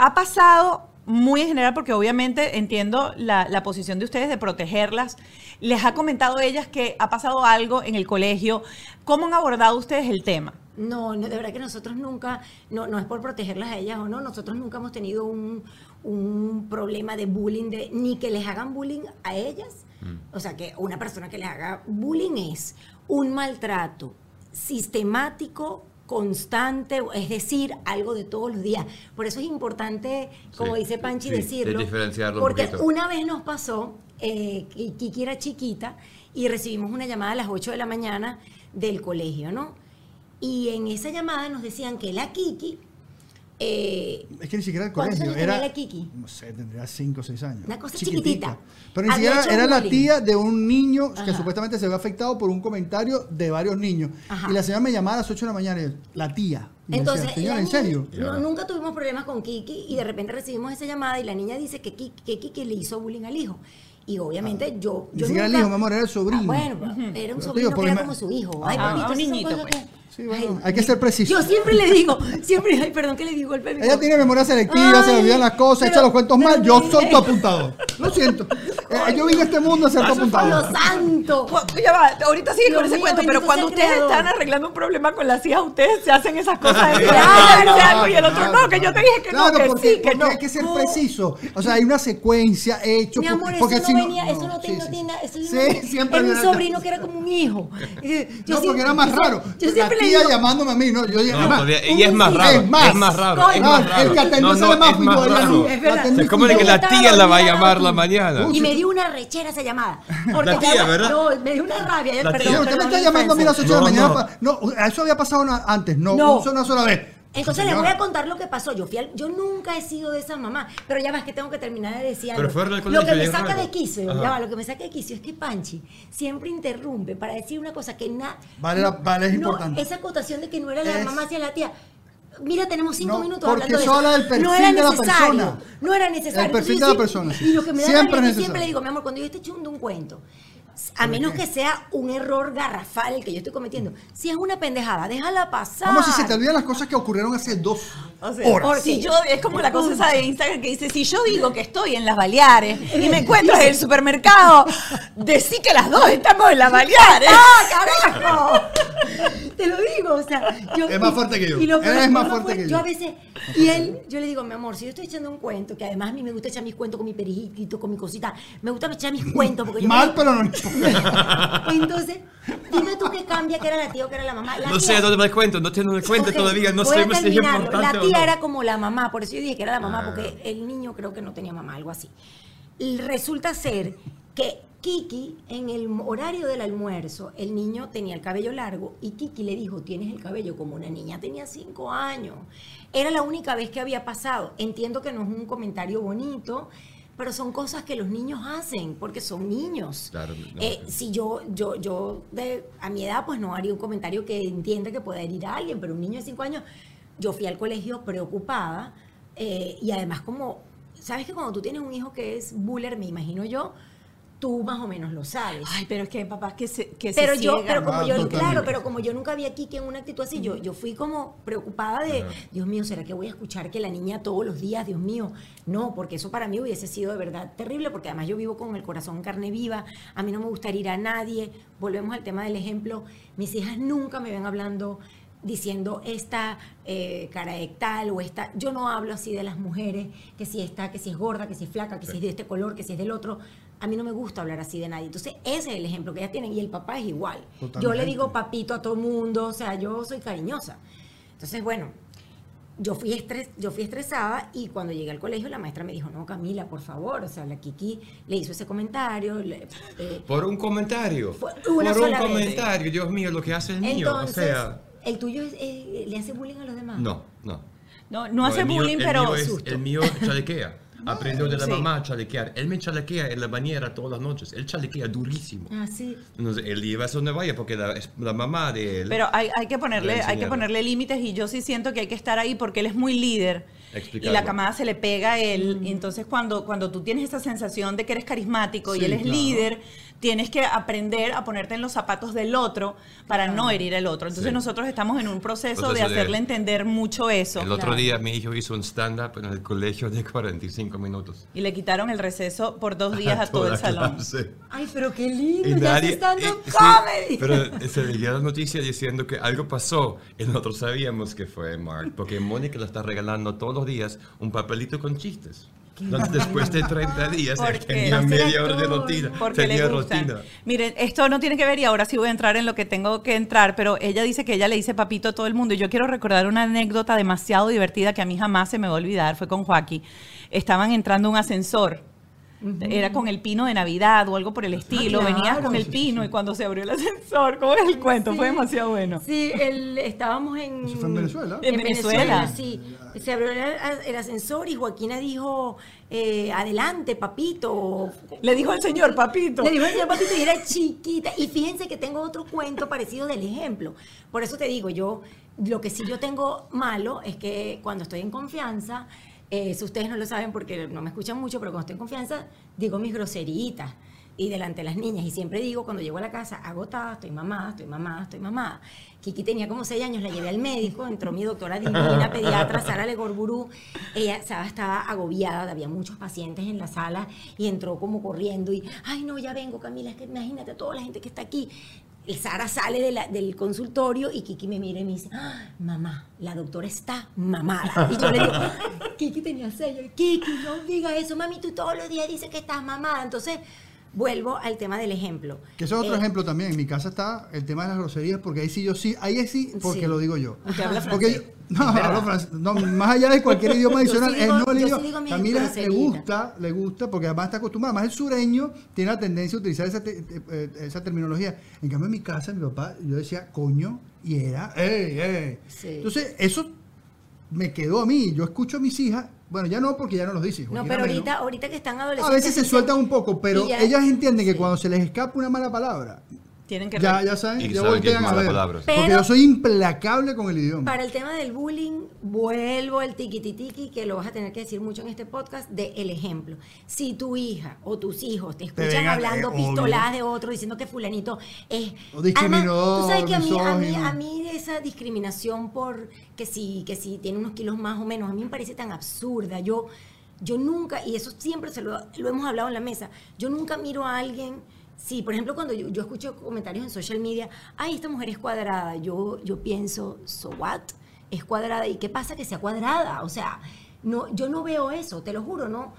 ha pasado muy en general, porque obviamente entiendo la, la posición de ustedes de protegerlas. Les ha comentado ellas que ha pasado algo en el colegio. ¿Cómo han abordado ustedes el tema? No, no, de verdad que nosotros nunca, no, no es por protegerlas a ellas o no, nosotros nunca hemos tenido un, un problema de bullying, de, ni que les hagan bullying a ellas. O sea, que una persona que les haga bullying es un maltrato sistemático, constante, es decir, algo de todos los días. Por eso es importante, como Sí, dice Panchi, sí, de decirlo. diferenciarlo un porque una vez nos pasó, eh, que Kiki era chiquita y recibimos una llamada a las 8 de la mañana del colegio, ¿no? Y en esa llamada nos decían que la Kiki, eh, Es que ni siquiera el ¿Cuántos colegio. años Era, tenía la Kiki? No sé, tendría 5 o 6 años. Una cosa Chiquitica. chiquitita. Pero ni siquiera era la bullying. tía de un niño que Ajá. supuestamente se ve afectado por un comentario de varios niños. Ajá. Y la señora me llamaba a las 8 de la mañana y yo, la tía. Y yo entonces, decía, señora, ¿en niña- serio? no, nunca tuvimos problemas con Kiki y de repente recibimos esa llamada y la niña dice que Kiki, que Kiki le hizo bullying al hijo. Y obviamente yo, Ni yo siquiera el nunca- hijo, mi amor, era el sobrino. Ah, bueno, era un sobrino digo, que era me- como su hijo. Ay, Ah, papito, un esas son niñito, pues. que- Sí, bueno, hay que ser preciso. Yo siempre le digo, siempre, ay, perdón que le digo golpe. Ella tiene memoria selectiva, se le olvidan las cosas, pero- echa los cuentos mal. Yo soy tu apuntador. Lo siento. Eh, yo vine a este mundo a ser tu ¡Dios apuntador. santo! Cu- Ya va, ahorita sigue con ese mío, cuento, pero cuando ustedes creador. están arreglando un problema con las hijas, ustedes se hacen esas cosas. de Claro. algo y el otro, no, que yo te dije que claro, no, que porque, sí, que porque no. hay que ser preciso. O sea, hay una secuencia hecho. Mi por- amor, porque eso si no venía, eso no, tiene, no nada, eso sí. no- Sí, siempre era un sobrino que era como un hijo. No, porque era más raro. Yo siempre le tía digo- llamándome a mí, ¿no? Yo No, además, todavía- y es más Es raro. más. Es más raro. Es más raro. el que atendió No, no, más es más raro. Es verdad. Es como que la tía la va a llamar la mañana. Y me dio una rechera esa llamada. Porque La tía, ¿verdad? No, me dio una rabia. La perdón, usted me está llamando a mí a las 8 de la No, mañana. no. eso había pasado antes, no, No. una sola vez. Entonces les voy a contar lo que pasó. Yo fui al- yo nunca he sido de esa mamá, pero ya ves que tengo que terminar de decir Pero algo. fuera del Lo colegio que me saca de quicio, ya va, lo que me saca de quicio es que Panchi siempre interrumpe para decir una cosa que nada. Vale vale, es importante. Esa acotación de que no era la Es- mamá hacia la tía. Mira, tenemos cinco No, minutos porque hablando de eso del perfil no era de la necesario, persona. No era necesario. El perfil Entonces, de la persona, sí. Y lo que me da Siempre es que siempre necesario. le digo, mi amor, cuando yo esté echando un cuento, a menos que sea un error garrafal el que yo estoy cometiendo, si es una pendejada, déjala pasar. Como si se te olvidan las cosas que ocurrieron hace dos O sea, horas. Si yo, es como la cosa esa de Instagram que dice, si yo digo que estoy en las Baleares y me encuentro en el supermercado, decí que las dos estamos en las Baleares. ¡Ah, carajo! Te lo digo, o sea, yo, Es más fuerte que yo. y lo peor- Él es más lo fuerte que Yo yo. a veces, y él, yo le digo, mi amor, si yo estoy echando un cuento, que además a mí me gusta echar mis cuentos con mi periquito, con mi cosita, me gusta echar mis cuentos porque yo Mal, me- pero no. Entonces, dime tú qué cambia, que era la tía o que era la mamá. La No tía- sé dónde me cuento, no tengo cuenta Ok, todavía, no sé si es importante La tía no. era como la mamá, por eso yo dije que era la mamá, Ah. porque el niño creo que no tenía mamá, algo así. Y resulta ser que Kiki, en el horario del almuerzo, el niño tenía el cabello largo y Kiki le dijo, tienes el cabello como una niña, tenía cinco años. Era la única vez que había pasado. Entiendo que no es un comentario bonito, pero son cosas que los niños hacen porque son niños. Claro, no, Eh, si yo, yo, yo de, a mi edad, pues no haría un comentario que entienda que pueda herir a alguien, pero un niño de cinco años, yo fui al colegio preocupada eh, y además como, ¿sabes que cuando tú tienes un hijo que es buller, me imagino yo, tú más o menos lo sabes? Ay, pero es que hay papás que se, que pero se yo, ciegan. pero como Ah, yo, totalmente. claro, pero como yo nunca vi a Kiki en una actitud así, yo, yo fui como preocupada de, Dios mío, ¿será que voy a escuchar que la niña todos los días, Dios mío? No, porque eso para mí hubiese sido de verdad terrible, porque además yo vivo con el corazón carne viva, a mí no me gusta herir a nadie. Volvemos al tema del ejemplo, mis hijas nunca me ven hablando diciendo esta eh, cara de tal o esta, yo no hablo así de las mujeres, que si está, que si es gorda, que si es flaca, que si es de este color, que si es del otro. A mí no me gusta hablar así de nadie. Entonces, ese es el ejemplo que ellas tienen. Y el papá es igual. Yo le digo papito a todo mundo, o sea, yo soy cariñosa. Entonces, bueno, yo fui, estres, yo fui estresada y cuando llegué al colegio la maestra me dijo, no, Camila, por favor, o sea, la Kiki le hizo ese comentario. le- eh, Por un comentario. Una Por un vez. comentario, Dios mío, lo que hace el niño. entonces, o sea, ¿el tuyo es, eh, le hace bullying a los demás? no, no. No, no hace el mío- bullying, el pero mío es- el mío chalequea. Aprendió de la Sí. mamá a chalequear. Él me chalequea en la bañera todas las noches. Él chalequea durísimo. Ah, sí. Entonces, él lleva a donde vaya porque la, es la mamá de él. Pero hay, hay que ponerle, Le hay que ponerle límites y yo sí siento que hay que estar ahí porque él es muy líder. Y Explicarlo. la camada se le pega a él. Y entonces cuando, cuando tú tienes esa sensación de que eres carismático y Sí, él es claro. líder, tienes que aprender a ponerte en los zapatos del otro para no herir al otro. Entonces Sí. nosotros estamos en un proceso, Proceso de de- hacerle entender mucho eso. el otro claro. día mi hijo hizo un stand-up en el colegio de 45 minutos. Y le quitaron el receso por dos días a todo Toda el salón. clase. Ay, pero qué lindo, Y ya nadie- se stand up y- sí, comedy. pero se leía la noticia diciendo que algo pasó y nosotros sabíamos que fue Mark, porque Mónica le está regalando todos los días un papelito con chistes. Entonces, después de 30 días, tenía media hora de rutina. Tenía rutina. Miren, esto no tiene que ver y ahora sí voy a entrar en lo que tengo que entrar, pero ella dice que ella le dice papito a todo el mundo. Y yo quiero recordar una anécdota demasiado divertida que a mí jamás se me va a olvidar. Fue con Joaquín. Estaban entrando un ascensor. Era con el pino de Navidad o algo por el estilo. claro. Venías con el pino y cuando se abrió el ascensor, ¿cómo es el cuento? Fue demasiado bueno. Sí, el- estábamos en... Eso fue en Venezuela. En Venezuela. sí. Se abrió el, el ascensor y Joaquina dijo, eh, adelante, papito. Le dijo al señor, papito. Le dijo al señor papito y era chiquita. Y fíjense que tengo otro cuento parecido del ejemplo. Por eso te digo, yo, lo que sí yo tengo malo es que cuando estoy en confianza, eh, eso ustedes no lo saben porque no me escuchan mucho, pero cuando estoy en confianza, digo mis groseritas. Y delante de las niñas. Y siempre digo, cuando llego a la casa, agotada, estoy mamada, estoy mamada, estoy mamada. Kiki tenía como seis años, la llevé al médico, entró mi doctora divina, pediatra, Sara Legorburú. Ella Sara, estaba agobiada, había muchos pacientes en la sala y entró como corriendo y, ay no, ya vengo Camila, es que imagínate toda la gente que está aquí. Y Sara sale del consultorio y Kiki me mira y me dice, "Ah, mamá, la doctora está mamada. Y yo le digo, Kiki tenía seis, yo, Kiki, no diga eso, mami, tú todos los días dices que estás mamada. Entonces, vuelvo al tema del ejemplo. Que ese es otro Eh, ejemplo también. En mi casa está el tema de las groserías, porque ahí sí yo sí, ahí sí, porque Sí. lo digo yo. Usted habla Porque francés. yo- no, hablo francés. No, más allá de cualquier idioma Yo sí adicional, digo- es no el sí idioma. mis Camila le gusta, le gusta, porque además está acostumbrada. Además, el sureño tiene la tendencia a utilizar esa, te- te- eh, esa terminología. En cambio, en mi casa, mi papá, yo decía coño y era, ¡ey, ey! Sí. Entonces, eso me quedó a mí. Yo escucho a mis hijas, bueno, ya no, porque ya no los dicen. No, pero ahorita, ahorita que están adolescentes. A veces se sueltan un poco, pero ellas entienden que cuando se les escapa una mala palabra, Tienen que ya, ya saben, Y ya saben que es voltean a ver. palabra, sí. Porque Pero- yo soy implacable con el idioma. Para el tema del bullying, vuelvo al tiquititiqui, que lo vas a tener que decir mucho en este podcast, de el ejemplo. Si tu hija o tus hijos te escuchan vengan, hablando eh, pistoladas de otro, diciendo que fulanito es... O discriminador, Además, tú sabes que a mí, a, mí, a mí esa discriminación por que si, que si tiene unos kilos más o menos, a mí me parece tan absurda. Yo, yo nunca, y eso siempre se lo, lo hemos hablado en la mesa, yo nunca miro a alguien... Sí, por ejemplo, cuando yo, yo escucho comentarios en social media, ay, esta mujer es cuadrada, yo, yo pienso, so what? Es cuadrada, ¿y qué pasa que sea cuadrada? O sea, no, yo no veo eso, te lo juro, no,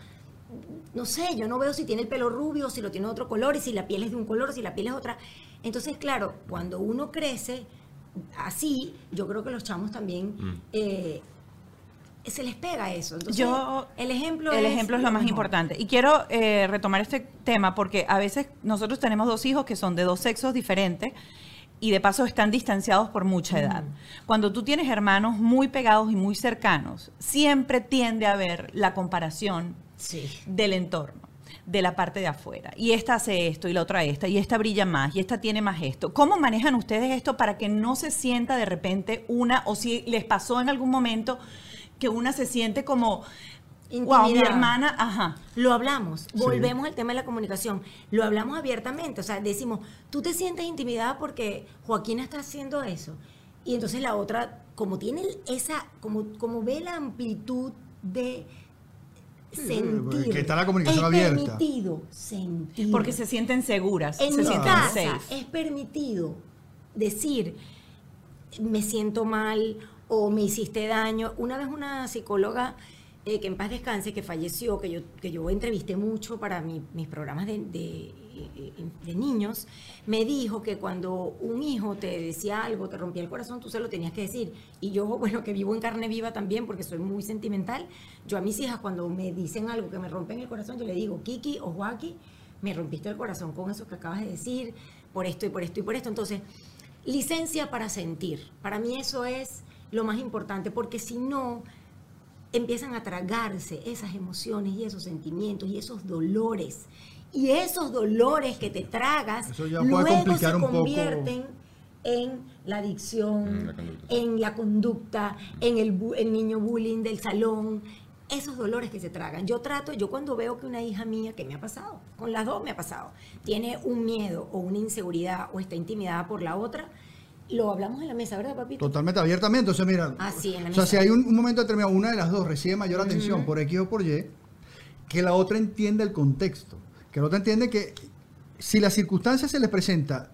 no sé, yo no veo si tiene el pelo rubio, si lo tiene de otro color, y si la piel es de un color, si la piel es otra. Entonces, claro, cuando uno crece así, yo creo que los chamos también eh, se les pega eso. Entonces, Yo- el ejemplo el es ejemplo es lo más importante. Y quiero eh, retomar este tema porque a veces nosotros tenemos dos hijos que son de dos sexos diferentes y de paso están distanciados por mucha edad. Cuando tú tienes hermanos muy pegados y muy cercanos, siempre tiende a haber la comparación Sí. del entorno, de la parte de afuera. Y esta hace esto y la otra esta, y esta brilla más, y esta tiene más esto. ¿Cómo manejan ustedes esto para que no se sienta de repente una, o si les pasó en algún momento que una se siente como, wow, mi hermana, ajá. Lo hablamos, volvemos al tema de la comunicación, lo hablamos abiertamente, o sea, decimos, tú te sientes intimidada porque Joaquina está haciendo eso. Y entonces la otra, como tiene esa, como, como ve la amplitud de Sí, sentir. que está la comunicación es abierta. permitido sentir. Porque se sienten seguras, En se mi sienten casa safe. es permitido decir, me siento mal o me hiciste daño. Una vez una psicóloga eh, que en paz descanse, que falleció, que yo, que yo entrevisté mucho para mi- mis programas de, de- de niños, me dijo que cuando un hijo te decía algo, te rompía el corazón, tú se lo tenías que decir. Y yo, bueno, que vivo en carne viva también, porque soy muy sentimental, yo a mis hijas cuando me dicen algo que me rompen el corazón, yo le digo, Kiki o Joaquín, me rompiste el corazón con eso que acabas de decir, por esto y por esto y por esto. Entonces, licencia para sentir. Para mí eso es lo más importante, porque si no, empiezan a tragarse esas emociones y esos sentimientos y esos dolores. Y esos dolores que te tragas, luego se poco. convierten en la adicción, la en la conducta, en el, el niño bullying del salón, esos dolores que se tragan. Yo trato, yo cuando veo que una hija mía, que me ha pasado, con las dos me ha pasado, tiene un miedo o una inseguridad o está intimidada por la otra, lo hablamos en la mesa, ¿verdad, papito? Totalmente abiertamente. O sea, mira. Ah, sí, en la o sea, mesa. si hay un, un momento determinado, una de las dos recibe mayor atención por X o por Y, que la otra entienda el contexto. Que la otra entiende que si la circunstancia se les presenta,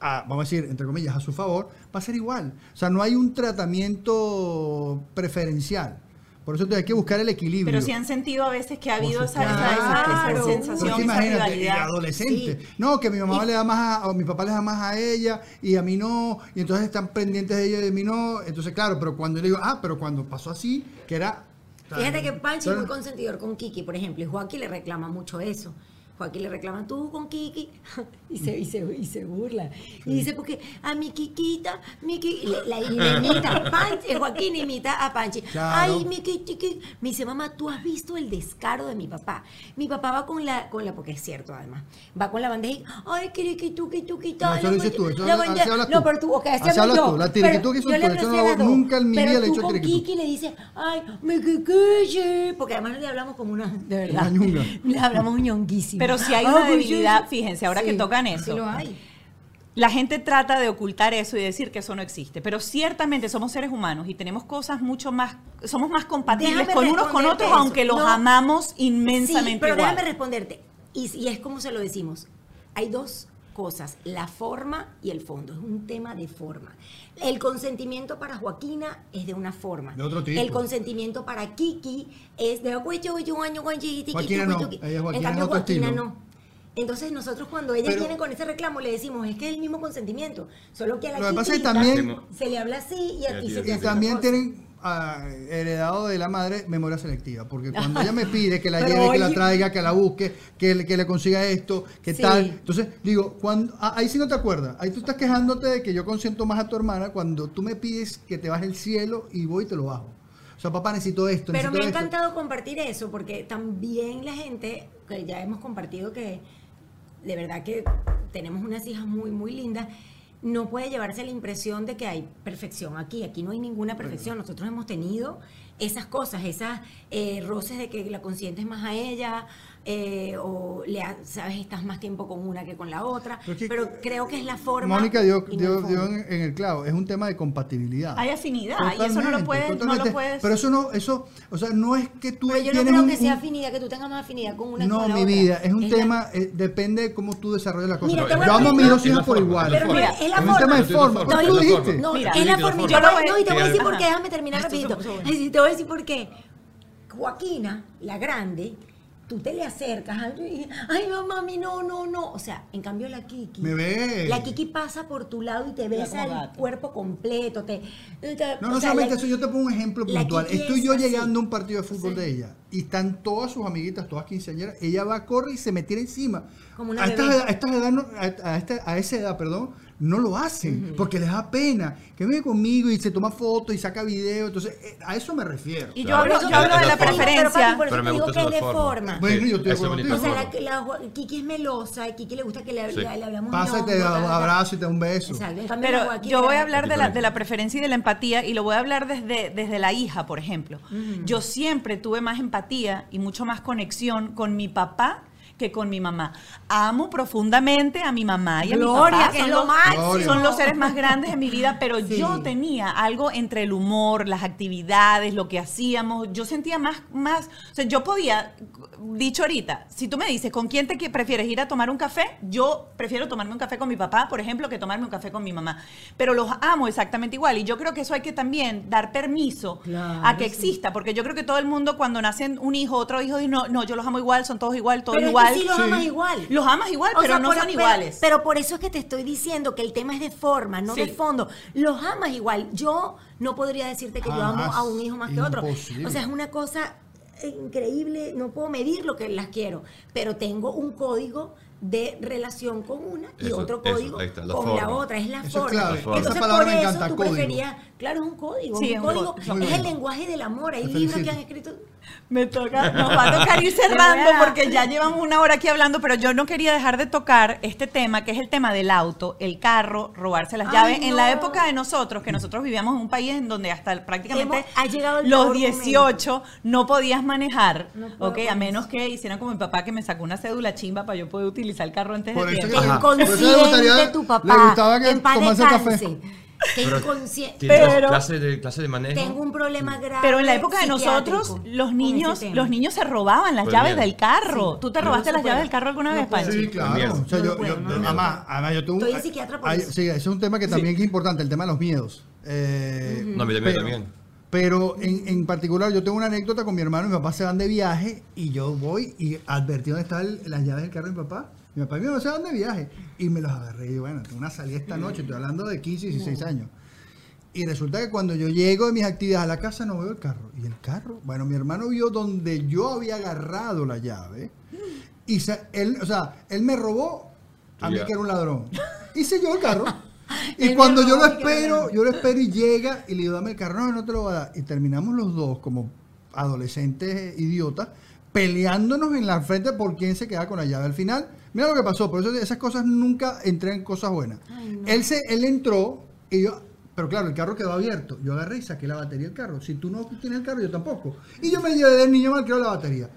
a, vamos a decir, entre comillas, a su favor, va a ser igual. O sea, no hay un tratamiento preferencial. Por eso hay que buscar el equilibrio. Pero si han sentido a veces que ha habido esa, esa- esa- sensación, esa rivalidad. adolescente. Sí. No, que mi mamá Y- le da más a, o mi papá le da más a ella y a mí no, y entonces están pendientes de ella y de mí no. Entonces, claro, pero cuando yo le digo, ah, pero cuando pasó así, que era. Fíjate que Panchi es muy consentidor con Kiki, por ejemplo, y Joaquín le reclama mucho eso. Joaquín le reclama tú con Kiki y se, y se, y se burla. Y dice, porque a mi Kikita, mi Kiki, la- le imita, Panchi, eh, Joaquín imita a Panchi. Claro. Ay, mi Kiki, me dice, mamá, tú has visto el descaro de mi papá. Mi papá va con la, con la, porque es cierto además, va con la bandeja y, ay, Kiriki, tuki, tuki, No, tal, eso dices tú, eso la así hablas No, tú. pero tú, ok, así hablas yo. tú, la tú, eso no- nunca en mi Pero vida le he tú hecho con. Kiki le dice, ay, me quiquille, porque además le hablamos como una, de verdad. Una. Le hablamos ñonguísima. Pero si hay Ay, una debilidad, fíjense, ahora que tocan sí eso. lo hay. La gente trata de ocultar eso y decir que eso no existe, pero ciertamente somos seres humanos y tenemos cosas mucho más, somos más compatibles Déjame con unos con otros, eso. aunque los No. amamos inmensamente Sí, pero igual. déjame responderte. Y, y es como se lo decimos. Hay dos cosas, la forma y el fondo. Es un tema de forma. El consentimiento para Joaquina es de una forma. De otro tipo. El consentimiento para Kiki es de Joaquina no, ella Joaquina En cambio, Joaquina no. Entonces nosotros cuando ellas Pero- vienen con ese reclamo le decimos, es que es el mismo consentimiento, solo que a la Lo que pasa es que chiquita también- se le habla así y a ti se te Y también tienen ah, heredado de la madre memoria selectiva, porque cuando ella me pide que la lleve, que la traiga, que la busque, que, le- que le consiga esto, que Sí. tal, entonces digo, cuando, ah, ahí sí no te acuerdas, ahí tú estás quejándote de que yo consiento más a tu hermana cuando tú me pides que te baje el cielo y voy y te lo bajo. O sea, papá, necesito esto, Pero me ha esto. encantado compartir eso, porque también la gente, que ya hemos compartido que de verdad que tenemos unas hijas muy, muy lindas, no puede llevarse la impresión de que hay perfección aquí. Aquí no hay ninguna perfección. Nosotros hemos tenido esas cosas, esas eh, roces de que la consientes más a ella, eh, o le ha- sabes, estás más tiempo con una que con la otra. Pero Pero, es que- creo que es la forma. Mónica dio, dio- dio en, en el clavo, es un tema de compatibilidad. Hay afinidad y eso no lo puedes, no lo puedes. Pero eso no, eso, o sea, no es que tú Pero yo no creo un- que sea afinidad, que tú tengas más afinidad con una que No, con la mi otra. vida, es un tema, eh, depende de cómo tú desarrolles la cosa. Mira, Yo amo a mis dos hijas por igual. Pero mira, es la Es un forma. tema de forma. ¿Tú No, lo es la dijiste? forma. No, es la Yo forma. lo Y te voy- voy- no, y te voy a decir por qué. Déjame terminar rapidito. Te voy a decir por qué. Joaquina, la grande, tú te le acercas. Ay, ay, no, mami, no, no, no. O sea, en cambio la Kiki. Me ve. La Kiki pasa por tu lado y te besa el gato. cuerpo completo. Te, te- No, no sea, solamente la- eso, yo te pongo un ejemplo puntual. Estoy es yo así. llegando a un partido de fútbol Sí. de ella y están todas sus amiguitas, todas quinceañeras. Ella va, corre y se me tira encima. Como una a, bebé. edad- a estas edad a, a esta- a esa edad, perdón, no lo hacen porque les da pena. Que viene conmigo y se toma fotos y saca videos. Entonces, eh, a eso me refiero. Y yo Claro. hablo, yo hablo de la. Pero, preferencia. por eso Pero me te digo gusta que es de forma. forma. Bueno, yo estoy de eso acuerdo bonito. O sea, contigo. la, la Kiki es melosa, a Kiki le gusta que le, Sí. le, le hablamos Pasa y te da un abrazo y te da un beso. Exacto. Pero yo voy a hablar de la, de la preferencia y de la empatía y lo voy a hablar desde, desde la hija, por ejemplo. Yo siempre tuve más empatía y mucho más conexión con mi papá que con mi mamá. Amo profundamente a mi mamá y a Gloria, mi papá. que son es lo los- máximo. Gloria. Son los seres más grandes de mi vida, pero Sí. yo tenía algo entre el humor, las actividades, lo que hacíamos. Yo sentía más, más, o sea, yo podía, dicho ahorita, si tú me dices, ¿con quién te prefieres ir a tomar un café? Yo prefiero tomarme un café con mi papá, por ejemplo, que tomarme un café con mi mamá. Pero los amo exactamente igual. Y yo creo que eso hay que también dar permiso Claro, a que sí. exista, porque yo creo que todo el mundo cuando nacen un hijo, otro hijo, dice, no, no, yo los amo igual, son todos igual, todos Pero igual. sí los Sí. amas igual. Los amas igual, O pero sea, no por- son pero- iguales. Pero por eso es que te estoy diciendo que el tema es de forma, no de Sí. fondo. Los amas igual. Yo no podría decirte que yo amo Jamás. a un hijo más que otro. O sea, es una cosa increíble, no puedo medir lo que las quiero, pero tengo un código de relación con una y Eso, otro código ahí está, la con la otra, es la Eso es forma. clave. Entonces, Esa palabra por me eso encanta, tú código. preferías, claro, es un código, Sí, un es un código, es el lenguaje del amor, hay libros que han escrito Me toca, nos va a tocar ir cerrando porque ya llevamos una hora aquí hablando, pero yo no quería dejar de tocar este tema, que es el tema del auto, el carro, robarse las Ay, llaves. En la época de nosotros, que nosotros vivíamos en un país en donde hasta prácticamente Hemos- ha llegado el los peor 18 no podías manejar, No ok, a menos que hicieran como mi papá que me sacó una cédula chimba para yo poder utilizar el carro antes Por de tiempo. que- Que Ajá. Por eso le inconsciente gustaría- tu le papá. gustaba que tomase café. Que Pero inconsciente. ¿Tienes Pero- clase de, clase de manejo? Tengo un problema grave. Pero en la época de nosotros, los niños, los niños se robaban las Pues llaves bien. del carro. Sí. ¿Tú te robaste no las llaves del carro alguna No vez. Panchi? Sí, claro. O sea, yo, yo- no lo además, además, yo tengo un- Estoy en psiquiatra por hay- eso. Sí, ese es un tema que también es importante, el tema de los miedos. Eh, No, a mí también, pero, también. Pero en, en particular, yo tengo una anécdota con mi hermano y mi papá se van de viaje y yo voy y advertí dónde estaban las llaves del carro de mi papá. Mi papá y mi mamá se van de viaje y me los agarré. Y bueno, tengo una salida esta noche, estoy hablando de 15, 16 años. Y resulta que cuando yo llego de mis actividades a la casa no veo el carro. ¿Y el carro? Bueno, mi hermano vio donde yo había agarrado la llave. Y se- él, o sea, él me robó a mí que era un ladrón. Y se llevó el carro. Y cuando yo lo espero, yo lo espero y llega y le digo, dame el carro. No, no te lo voy a dar. Y terminamos los dos como adolescentes idiotas peleándonos en la frente por quién se queda con la llave. Al final, mira lo que pasó. Por eso esas cosas nunca entré en cosas buenas. Ay, no. Él se, él entró y yo, pero claro, el carro quedó abierto. Yo agarré y saqué la batería del carro. Si tú no tienes el carro, yo tampoco. Y yo me llevé del niño mal creo la batería.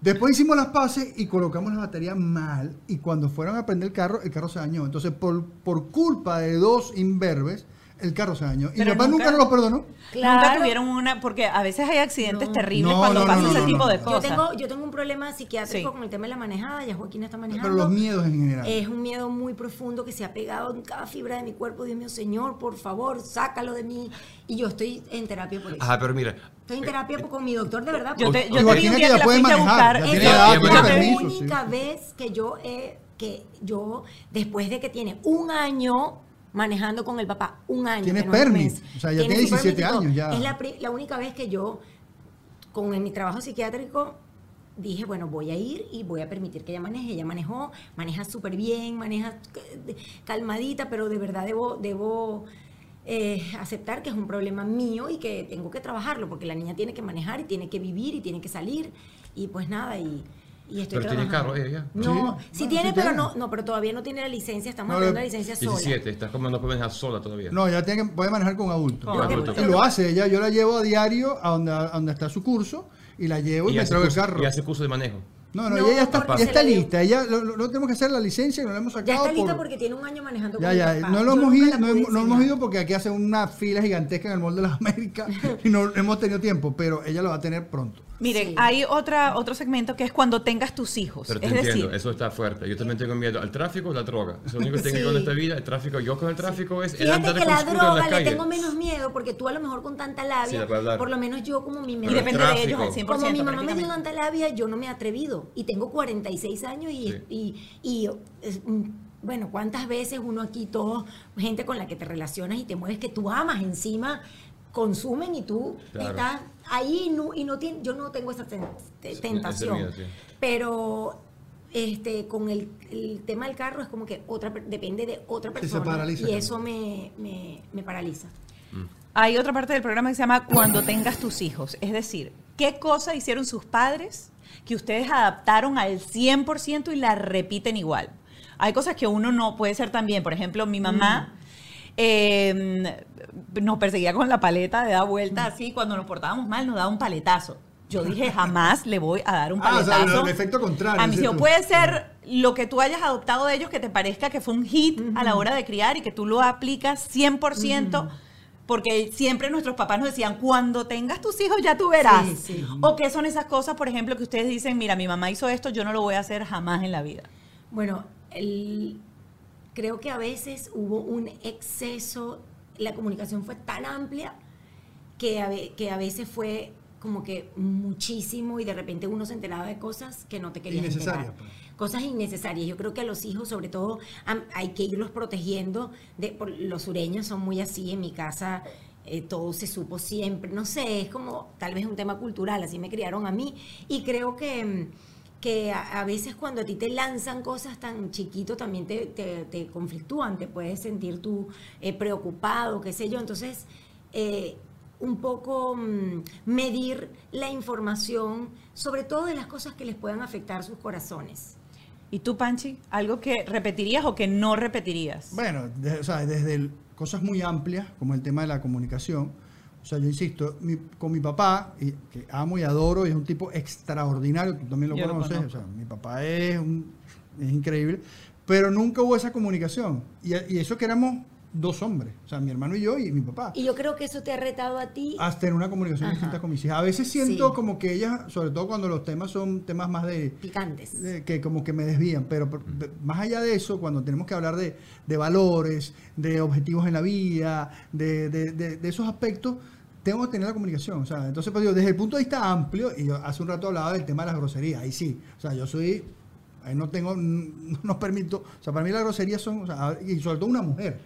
Después hicimos las paces y colocamos la batería mal. Y cuando fueron a prender el carro, el carro se dañó. Entonces, por, por culpa de dos imberbes, el carro se dañó. Y mi papá nunca, nunca- nos lo perdonó. Nunca tuvieron una, porque a veces hay accidentes No. terribles No, cuando no, pasa no, ese no, tipo no. de Yo cosas. tengo, yo tengo un problema psiquiátrico Sí. con el tema de la manejada, ya Joaquín está manejando. Pero los miedos en general. Es un miedo muy profundo que se ha pegado en cada fibra de mi cuerpo. Dios mío, Señor, por favor, sácalo de mí. Y yo estoy en terapia por eso. Ajá, pero mira. Estoy en terapia con mi doctor, de verdad. Yo te, yo te Joaquín vi un es día que la a manejar, buscar. ya es tiene la única vez que yo he que yo, después de que tiene un año manejando con el papá, un año. Tiene que no es un permis, o sea, ya tiene su 17 permis y todo. años ya. Es la, la única vez que yo, con en mi trabajo psiquiátrico, dije, bueno, voy a ir y voy a permitir que ella maneje. Ella manejó, maneja súper bien, maneja eh, calmadita, pero de verdad debo, debo eh, aceptar que es un problema mío y que tengo que trabajarlo, porque la niña tiene que manejar y tiene que vivir y tiene que salir. Y pues nada, y, y estoy Pero tiene carro ella. No, Sí, sí, bueno, tiene, sí pero tiene. no, no, pero todavía no tiene la licencia, estamos No, hablando de licencia sola. 17, estás como no puedes dejar sola todavía. No, ya tiene que, puede manejar con adultos. Con adultos. Y lo hace ella. Yo la llevo a diario a donde, a donde está su curso y la llevo y, Y me hace, traigo el carro. y hace curso de manejo. No, no, No, ella ya está, ya está lista. Ella, lo, lo- lo tenemos que hacer la licencia y no la hemos sacado. Ya está lista por- porque tiene un año manejando Ya, con ya, papá. no lo hemos ido, no, hemos, no hemos ido porque aquí hacen una fila gigantesca en el Mall de las Américas y no hemos tenido tiempo, pero ella lo va a tener pronto. Miren, Sí. hay otra, otro segmento que es cuando tengas tus hijos. Pero te es entiendo, decir, eso está fuerte. Yo también tengo miedo al tráfico o la droga. Eso es lo único que tengo Sí. con esta vida. El tráfico, yo con el tráfico es el Fíjate andar que la en droga le calle. tengo menos miedo porque tú a lo mejor con tanta labia, por lo menos yo como mi y el depende de ellos tráfico. al 100%. como mi mamá me dio tanta labia, yo no me he atrevido. Y tengo 46 años y, Sí. y, y, es, mm, bueno, ¿cuántas veces uno aquí, todos, gente con la que te relacionas y te mueves, que tú amas encima, consumen y tú Claro. estás ahí y no, y no yo no tengo esa ten- te- Sí, tentación. ese miedo, sí. Pero este con el, el tema del carro es como que otra depende de otra se persona paraliza y también. eso me, me, me paraliza. Hay otra parte del programa que se llama Cuando tengas tus hijos. Es decir, ¿qué cosa hicieron sus padres que ustedes adaptaron al 100% y la repiten igual? Hay cosas que uno no puede ser también. Por ejemplo, mi mamá eh, nos perseguía con la paleta de dar vuelta así. Cuando nos portábamos mal, nos daba un paletazo. Yo dije, jamás le voy a dar un Ah, o sea, paletazo. el efecto contrario, A hijos tú. puede ser lo que tú hayas adoptado de ellos que te parezca que fue un hit a la hora de criar y que tú lo aplicas 100%. Porque siempre nuestros papás nos decían, cuando tengas tus hijos ya tú verás. Sí, sí. O qué son esas cosas, por ejemplo, que ustedes dicen, mira, mi mamá hizo esto, yo no lo voy a hacer jamás en la vida. Bueno, el- creo que a veces hubo un exceso, la comunicación fue tan amplia que a, que a veces fue como que muchísimo y de repente uno se enteraba de cosas que no te querías enterar. pues. Cosas innecesarias. Yo creo que a los hijos, sobre todo, hay que irlos protegiendo. De, por- los sureños son muy así. En mi casa eh, todo se supo siempre. No sé, es como tal vez un tema cultural. Así me criaron a mí. Y creo que, mm, que a, a veces cuando a ti te lanzan cosas tan chiquito también te, te, te conflictúan. Te puedes sentir tú eh, preocupado, qué sé yo. Entonces... eh, un poco mm, medir la información, sobre todo de las cosas que les puedan afectar sus corazones. ¿Y tú, Panchi? ¿Algo que repetirías o que no repetirías? Bueno, de- o sea, desde el- cosas muy amplias, como el tema de la comunicación. O sea, yo insisto, mi- con mi papá, y, que amo y adoro, y es un tipo extraordinario, tú también lo Yo lo conoces, o sea, mi papá es, un- es increíble, pero nunca hubo esa comunicación. Y, y eso que éramos dos hombres, o sea, mi hermano y yo y mi papá. Y yo creo que eso te ha retado a ti. Hasta tener una comunicación Ajá. distinta con mis hijas. A veces siento Sí. como que ellas, sobre todo cuando los temas son temas más de, picantes. de- que como que me desvían, pero de- más allá de eso, cuando tenemos que hablar de, de valores, de objetivos en la vida, de, de- de- de esos aspectos, tengo que tener la comunicación. O sea, entonces, pues digo, desde el punto de vista amplio, y yo hace un rato hablaba del tema de las groserías, ahí sí, o sea, yo soy, ahí no tengo, no nos permito, o sea, para mí las groserías son, o sea, y sobre todo una mujer.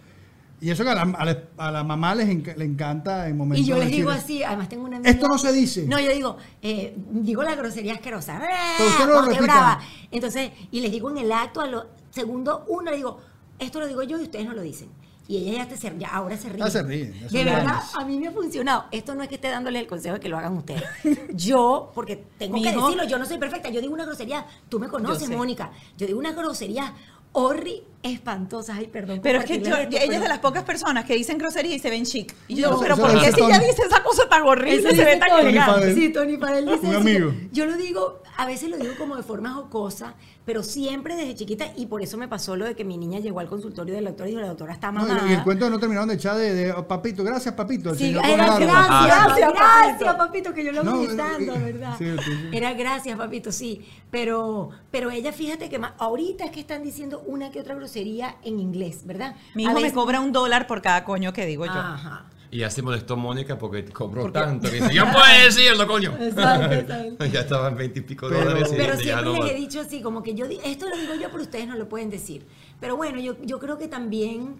Y eso que a la, a la- a la mamá les le encanta en momentos Y yo les digo así, además tengo una amiga- Esto no se dice. No, yo digo, eh, digo la grosería asquerosa. Usted no lo brava. Entonces, y les digo en el acto, a lo segundo uno, le digo, esto lo digo yo y ustedes no lo dicen. Y ella ya, te, se- ya ahora se ríe. Ya se son De verdad, grandes. a mí me ha funcionado. Esto no es que esté dándole el consejo de que lo hagan ustedes. Yo, porque tengo Mi que hijo- decirlo, yo no soy perfecta. Yo digo una grosería, tú me conoces, sé. Mónica. Yo digo una grosería horri espantosas. Ay, perdón. Pero es que yo, esto, ella es pero- de las pocas personas que dicen grosería y se ven chic. Y yo No, digo, pero ¿por qué si ella dice esa cosa tan horrible Eso se ve dice tan Tony. elegante? Sí, Tony Fadel dice Un eso. amigo. Yo lo digo, a veces lo digo como de forma jocosa, pero siempre desde chiquita, y por eso me pasó lo de que mi niña llegó al consultorio del doctor y dijo, la doctora está No, mamada. y el cuento no terminaron de echar de, de, oh, papito, gracias papito. el Sí, señor era gracias, barba. gracias, Gracias, papito. que yo lo No, hago gritando, y- ¿verdad? sí, sí, sí. Era gracias, papito, sí. Pero, pero ella, fíjate que ma- ahorita es que están diciendo una que otra grosería en inglés, ¿verdad? Mi hijo me cobra un dólar por cada coño que digo yo. Ajá. Y ya se molestó Mónica porque cobró tanto. Que dice, ya puede decirlo, coño. Exacto, exacto. ya estaban 20 y pico Pero- dólares. y Pero siempre no- les he dicho así, como que yo, esto lo digo yo, pero ustedes no lo pueden decir. Pero bueno, yo, yo creo que también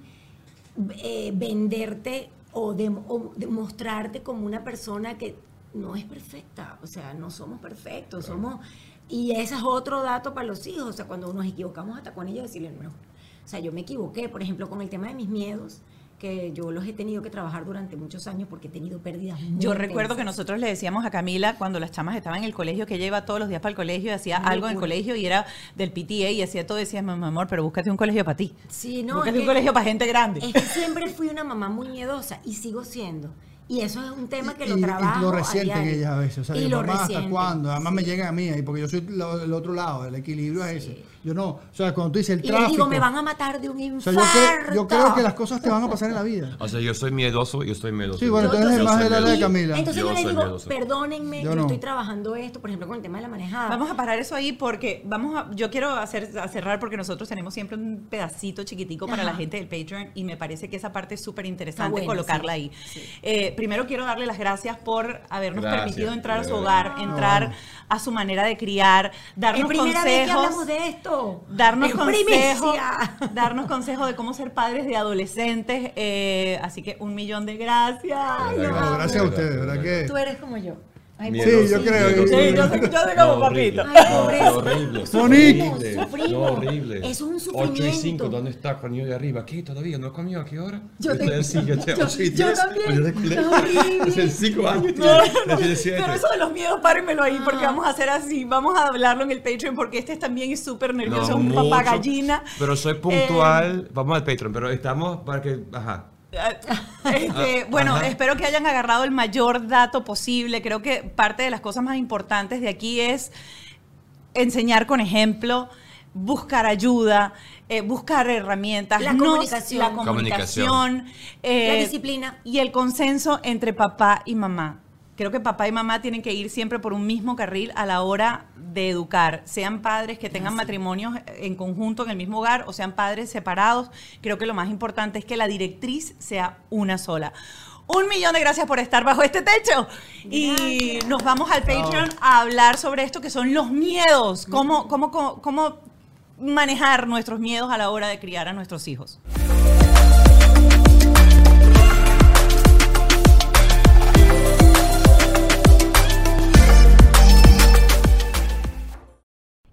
eh, venderte o, de- o demostrarte como una persona que no es perfecta, o sea, no somos perfectos, somos... Y ese es otro dato para los hijos, o sea, cuando nos equivocamos hasta con ellos, decirles, no, o sea, yo me equivoqué, por ejemplo, con el tema de mis miedos, que yo los he tenido que trabajar durante muchos años porque he tenido pérdidas muy Yo recuerdo que nosotros le decíamos a Camila cuando las chamas estaban en el colegio que ella iba todos los días para el colegio y hacía algo en el colegio y era del PTA y hacía todo. Decía, mi amor, pero búscate un colegio para ti. Sí, no, búscate es un que- colegio para gente grande. Es que siempre fui una mamá muy miedosa y sigo siendo. Y eso es un tema que lo y, y trabajo. lo a resienten ellas a veces. O sea, y lo mamá, ¿hasta cuándo? Además me llegan a mí, ahí, porque yo soy lo- el otro lado, el equilibrio es ese. Yo no, o sea, cuando tú dices el Y tráfico. les digo, me van a matar de un o infarto. sea, yo creo, yo creo que las cosas te van a pasar en la vida. O sea, yo soy miedoso, yo estoy miedoso. Sí, bueno, Yo- entonces yo es más soy de la de. Camila. Entonces yo, Yo les soy digo, miedoso. perdónenme, Yo no. estoy trabajando esto, por ejemplo, con el tema de la manejada. Vamos a parar eso ahí porque vamos a, yo quiero hacer, a cerrar porque nosotros tenemos siempre un pedacito chiquitico para Ajá. la gente del Patreon y me parece que esa parte es súper interesante bueno, colocarla sí, ahí. sí. Eh, primero quiero darle las gracias por habernos Gracias, permitido entrar a su hogar, entrar No. a su manera de criar, darnos es primera vez que consejos. hablamos de esto. Darnos Es consejos, darnos consejos de cómo ser padres de adolescentes. eh, así que un millón de gracias. Ay, no. Gracias a ustedes, ¿verdad que? Tú eres como yo. Ay, Sí, yo creo, yo- Sí, yo sé- yo sé No, como horrible. papito. Ay, No, horrible. Sufrimos, horrible. sufrimos. No, horrible. Es un 8 y 5, sufrimiento. ¿dónde está con niño de arriba? ¿Qué? ¿Todavía no comió? ¿A qué hora? Yo te- sí, yo te- yo- ocho y yo diez, también. pues yo de culé. Es horrible. Hace 5 años. No, no, pero eso de los miedos, párenmelo ahí, porque Ah. vamos a hacer así, vamos a hablarlo en el Patreon, porque este también es súper nervioso, No, es un papá gallina. Pero soy puntual. Vamos al Patreon, pero estamos para que. Ajá. Este, bueno, Ajá. espero que hayan agarrado el mayor dato posible. Creo que parte de las cosas más importantes de aquí es enseñar con ejemplo, buscar ayuda, eh, buscar herramientas, La no- comunicación. la comunicación, Comunicación. eh, La disciplina. y el consenso entre papá y mamá. Creo que papá y mamá tienen que ir siempre por un mismo carril a la hora de educar, sean padres que tengan matrimonios en conjunto en el mismo hogar o sean padres separados. Creo que lo más importante es que la directriz sea una sola. Un millón de gracias por estar bajo este techo. Y nos vamos al Patreon a hablar sobre esto que son los miedos, cómo, cómo, cómo, cómo manejar nuestros miedos a la hora de criar a nuestros hijos.